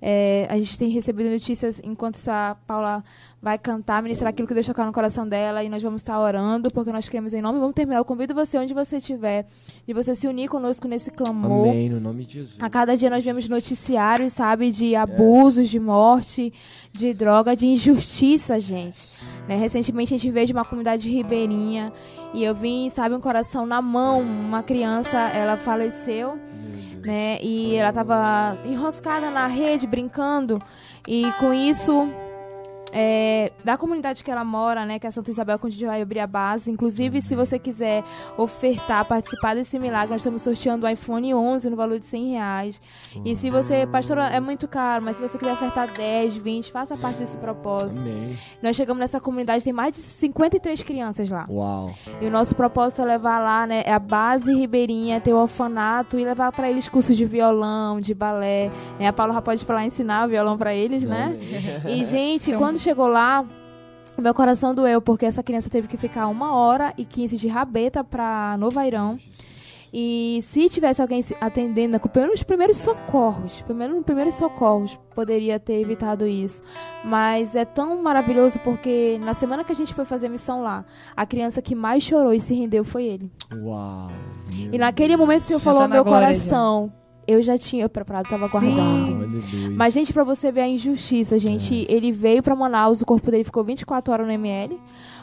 É, a gente tem recebido notícias enquanto a Paula vai cantar, ministrar aquilo que Deus tocar no coração dela e nós vamos estar orando, porque nós queremos em nome. Vamos terminar. Eu convido você, onde você estiver, de você se unir conosco nesse clamor. Amém, no nome de Jesus. A cada dia nós vemos noticiários, sabe, de abusos, de morte, de droga, de injustiça, gente. Né? Recentemente a gente veio de uma comunidade ribeirinha e eu vim, sabe, um coração na mão. Uma criança, ela faleceu, né? E ela estava enroscada na rede, brincando. E com isso, é, da comunidade que ela mora, né, que é a Santa Isabel, onde a gente vai abrir a base. Inclusive, se você quiser ofertar, participar desse milagre, nós estamos sorteando o iPhone 11 no valor de 100 reais. E se você, pastora, é muito caro, mas se você quiser ofertar 10, 20, faça parte desse propósito. Amém. Nós chegamos nessa comunidade, tem mais de 53 crianças lá. Uau. E o nosso propósito é levar lá, né, é a base ribeirinha, ter o orfanato e levar para eles cursos de violão, de balé. Né? A Paula já pode ir pra lá ensinar o violão para eles, né? E, gente, quando chegou lá, o meu coração doeu, porque essa criança teve que ficar uma hora e 15 de rabeta pra Novairão. E se tivesse alguém atendendo, pelo nos primeiros socorros, pelo menos nos primeiros socorros, poderia ter evitado isso. Mas é tão maravilhoso porque na semana que a gente foi fazer missão lá, a criança que mais chorou e se rendeu foi ele. Uau. E naquele momento o Senhor falou tá meu glória, coração. Eu já tinha preparado, tava guardando. Aleluia. Mas, gente, pra você ver a injustiça, gente, ele veio pra Manaus, o corpo dele ficou 24 horas no ML.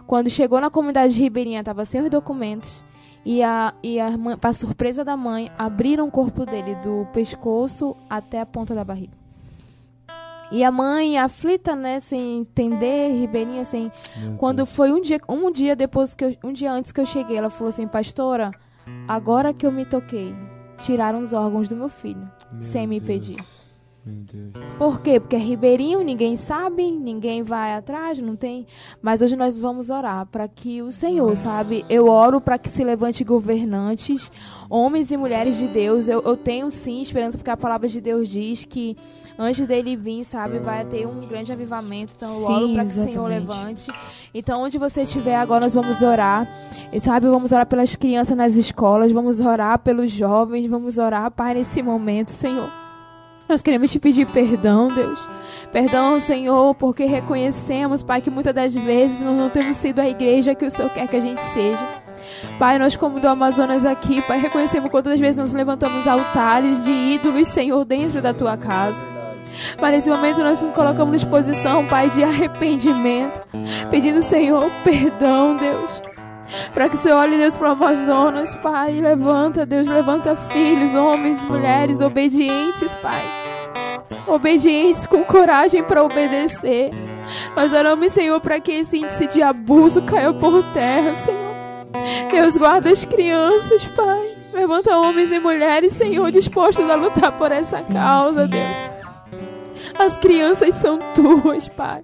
Quando chegou na comunidade ribeirinha, tava sem os documentos. E, a, e a pra surpresa da mãe, abriram o corpo dele do pescoço até a ponta da barriga. E a mãe, aflita, né, sem entender, ribeirinha, sem. Meu Quando Deus. foi um dia, um dia depois que eu, um dia antes que eu cheguei, ela falou assim, pastora, agora que eu me toquei, tiraram os órgãos do meu filho, Meu sem me Deus. pedir. Por quê? Porque é ribeirinho, ninguém sabe, ninguém vai atrás, não tem. Mas hoje nós vamos orar para que o Senhor, sabe? Eu oro para que se levante governantes, homens e mulheres de Deus. Eu, eu tenho sim esperança, porque a palavra de Deus diz que antes dele vir, sabe, vai ter um grande avivamento. Então eu oro para que o Senhor levante. Então, onde você estiver agora, nós vamos orar. E sabe, vamos orar pelas crianças nas escolas, vamos orar pelos jovens, vamos orar, Pai, nesse momento, Senhor. Nós queremos te pedir perdão, Deus. Perdão, Senhor, porque reconhecemos, Pai, que muitas das vezes nós não temos sido a igreja que o Senhor quer que a gente seja. Pai, nós como do Amazonas aqui, Pai, reconhecemos quantas vezes nós levantamos altares de ídolos, Senhor, dentro da tua casa. Mas nesse momento nós nos colocamos à disposição, Pai, de arrependimento, pedindo, Senhor, perdão, Deus. Para que o Senhor olhe, Deus, para o Amazonas, Pai. Levanta, Deus, levanta filhos, homens, mulheres obedientes, Pai. Obedientes, com coragem para obedecer. Nós oramos, Senhor, para que esse índice de abuso caia por terra, Senhor. Deus, guarda as crianças, Pai. Levanta homens e mulheres, Senhor, dispostos a lutar por essa causa, Deus. As crianças são tuas, Pai.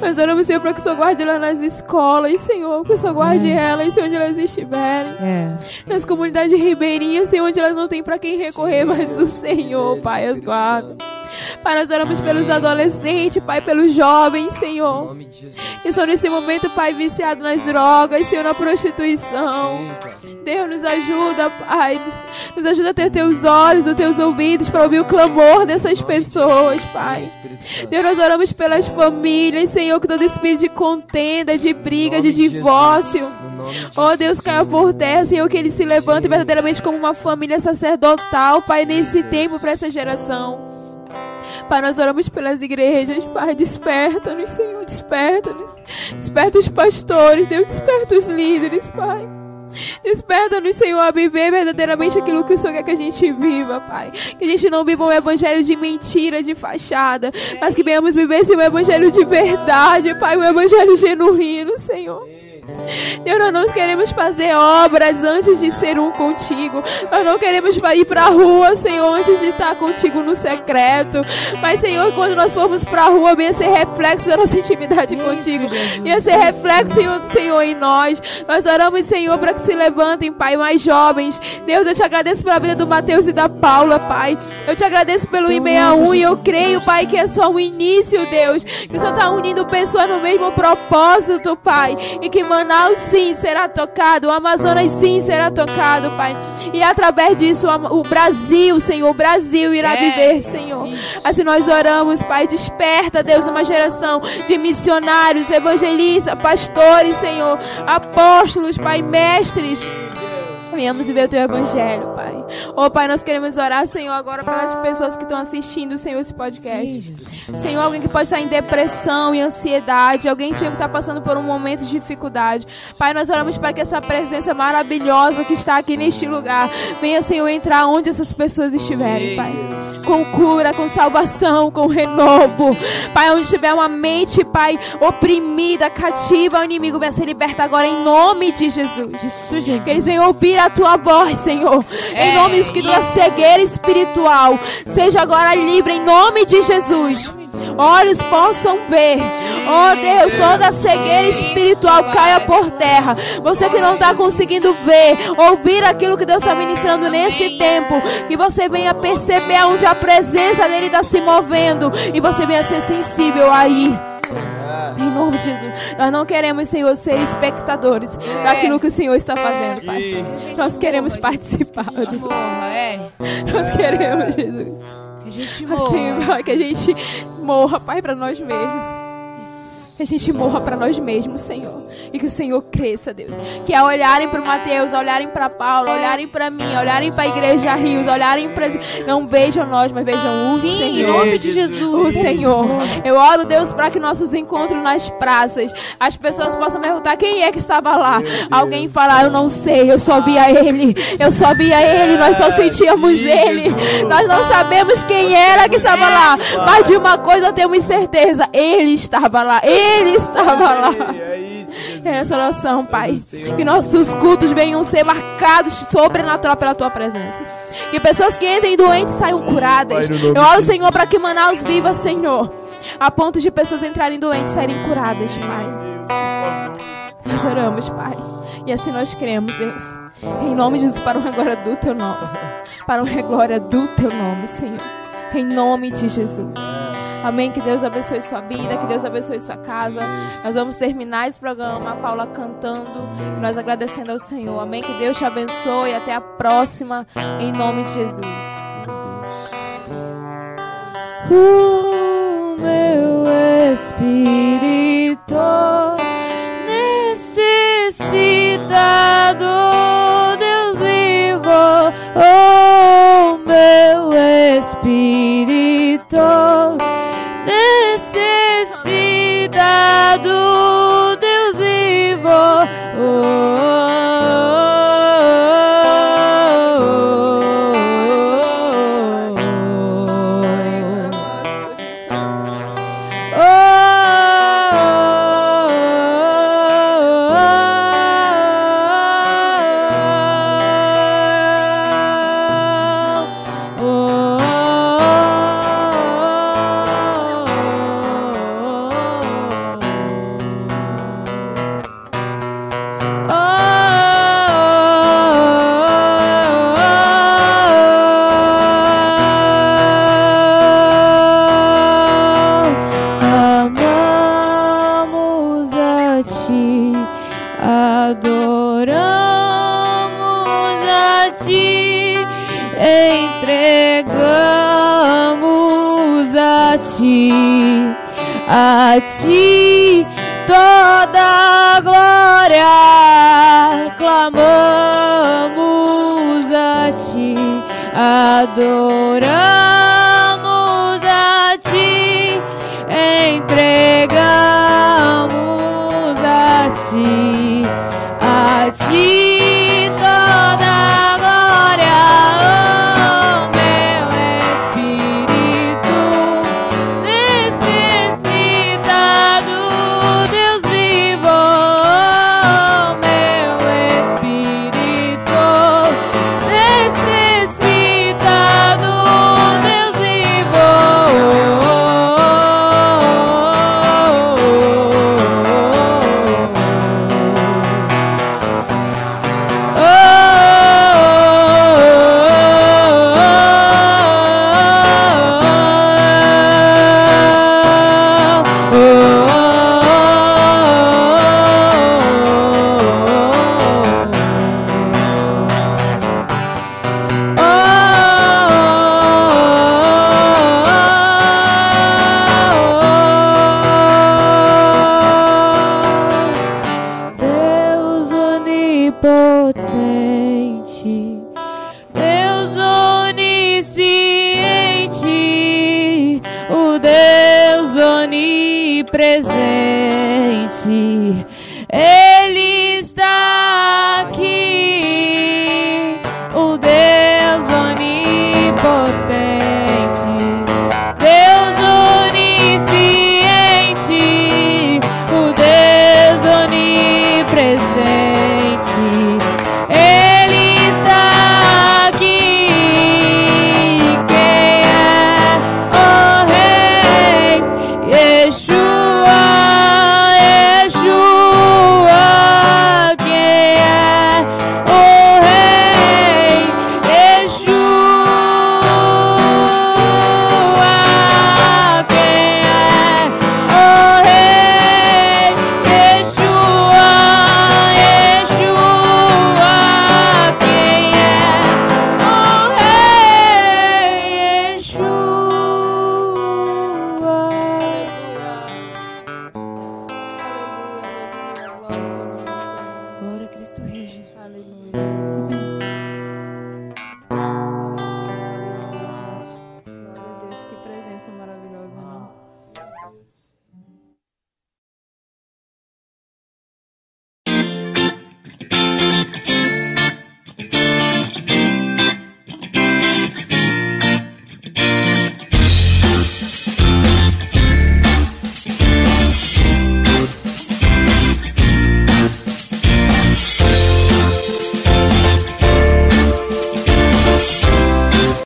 Nós oramos, Senhor, para que o Senhor guarde elas nas escolas, Senhor. Que o Senhor guarde elas, Senhor, onde elas estiverem. É. Nas comunidades ribeirinhas, Senhor, onde elas não têm para quem recorrer, mas o Senhor, Pai, as guarda. Pai, nós oramos pelos adolescentes, Pai, pelos jovens, Senhor. que estão nesse momento, Pai, viciados nas drogas, Senhor, na prostituição. Deus nos ajuda, Pai. Nos ajuda a ter teus olhos, os teus ouvidos para ouvir o clamor dessas pessoas, Pai. Deus, nós oramos pelas famílias, Senhor, que todo espírito de contenda, de briga, de divórcio. Oh Deus, caia por terra, Senhor, que ele se levante verdadeiramente como uma família sacerdotal, Pai, nesse tempo para essa geração. Pai, nós oramos pelas igrejas, Pai, desperta-nos, Senhor, desperta-nos. Desperta os pastores, Deus, desperta os líderes, Pai. Desperta-nos, Senhor, a viver verdadeiramente aquilo que o Senhor quer que a gente viva, Pai. Que a gente não viva um evangelho de mentira, de fachada, mas que venhamos viver esse evangelho de verdade, Pai, um evangelho genuíno, Senhor. Deus, nós não queremos fazer obras antes de ser um contigo. Nós não queremos ir para a rua, Senhor, antes de estar contigo no secreto. Mas, Senhor, quando nós formos para a rua, venha ser reflexo da nossa intimidade contigo. Venha ser reflexo, Senhor, do Senhor em nós. Nós oramos, Senhor, para que se levantem, Pai, mais jovens. Deus, eu te agradeço pela vida do Mateus e da Paula, Pai. Eu te agradeço pelo I61 e eu creio, Pai, que é só um início, Deus. Que o Senhor está unindo pessoas no mesmo propósito, Pai. E que Manaus sim será tocado, o Amazonas sim será tocado, Pai. E através disso o Brasil, Senhor, o Brasil irá é. viver, Senhor. Assim nós oramos, Pai, desperta, Deus, uma geração de missionários, evangelistas, pastores, Senhor, apóstolos, Pai, mestres. Venhamos viver o teu evangelho, Pai. Oh, Pai, nós queremos orar, Senhor, agora pelas pessoas que estão assistindo, Senhor, esse podcast. Senhor, alguém que pode estar em depressão e ansiedade, alguém, Senhor, que está passando por um momento de dificuldade. Pai, nós oramos para que essa presença maravilhosa que está aqui neste lugar venha, Senhor, entrar onde essas pessoas estiverem, Pai. Com cura, com salvação, com renovo. Pai, onde tiver uma mente, Pai, oprimida, cativa, o inimigo venha ser liberto agora em nome de Jesus. Isso, Jesus. Que eles venham ouvir a tua voz, Senhor. É, em nome de que toda cegueira espiritual seja agora livre em nome de Jesus. Olhos possam ver. Oh Deus, toda cegueira espiritual caia por terra. Você que não está conseguindo ver, ouvir aquilo que Deus está ministrando nesse tempo, que você venha perceber onde a presença dele está se movendo e você venha ser sensível aí. Em nome de Jesus. Nós não queremos, Senhor, ser espectadores é. daquilo que o Senhor está fazendo, Pai. Nós queremos participar. Morra, é. Nós queremos, Jesus. Que a gente morra. Assim, que a gente morra, Pai, para nós mesmos. Que a gente morra para nós mesmos, Senhor. E que o Senhor cresça, Deus. Que ao olharem para o Mateus, olharem para Paulo, olharem para mim, olharem para a igreja Rios, olharem para. Não vejam nós, mas vejam o Sim, Senhor. Em nome de Jesus. O Senhor. Eu oro, Deus, para que nossos encontros nas praças, as pessoas possam perguntar quem é que estava lá. Alguém falar, eu não sei, eu só via ele. Eu só via ele, nós só sentíamos ele. Nós não sabemos quem era que estava lá. Mas de uma coisa temos certeza: ele estava lá. Ele ele estava lá. É. É essa oração, Pai. Que nossos cultos venham ser marcados sobrenatural pela tua presença. Que pessoas que entrem doentes saiam curadas. Eu oro, Senhor, para que Manaus viva, Senhor. A ponto de pessoas entrarem doentes e saírem curadas, Pai. Nós oramos, Pai. E assim nós cremos, Deus. Em nome de Jesus, para uma glória do teu nome. Para uma glória do teu nome, Senhor. Em nome de Jesus. Amém. Que Deus abençoe sua vida, que Deus abençoe sua casa. Nós vamos terminar esse programa, a Paula cantando, nós agradecendo ao Senhor. Amém. Que Deus te abençoe. e Até a próxima, em nome de Jesus. O meu espírito necessitado, Deus vivo. Oh, meu espírito toda glória, clamamos a ti, adoramos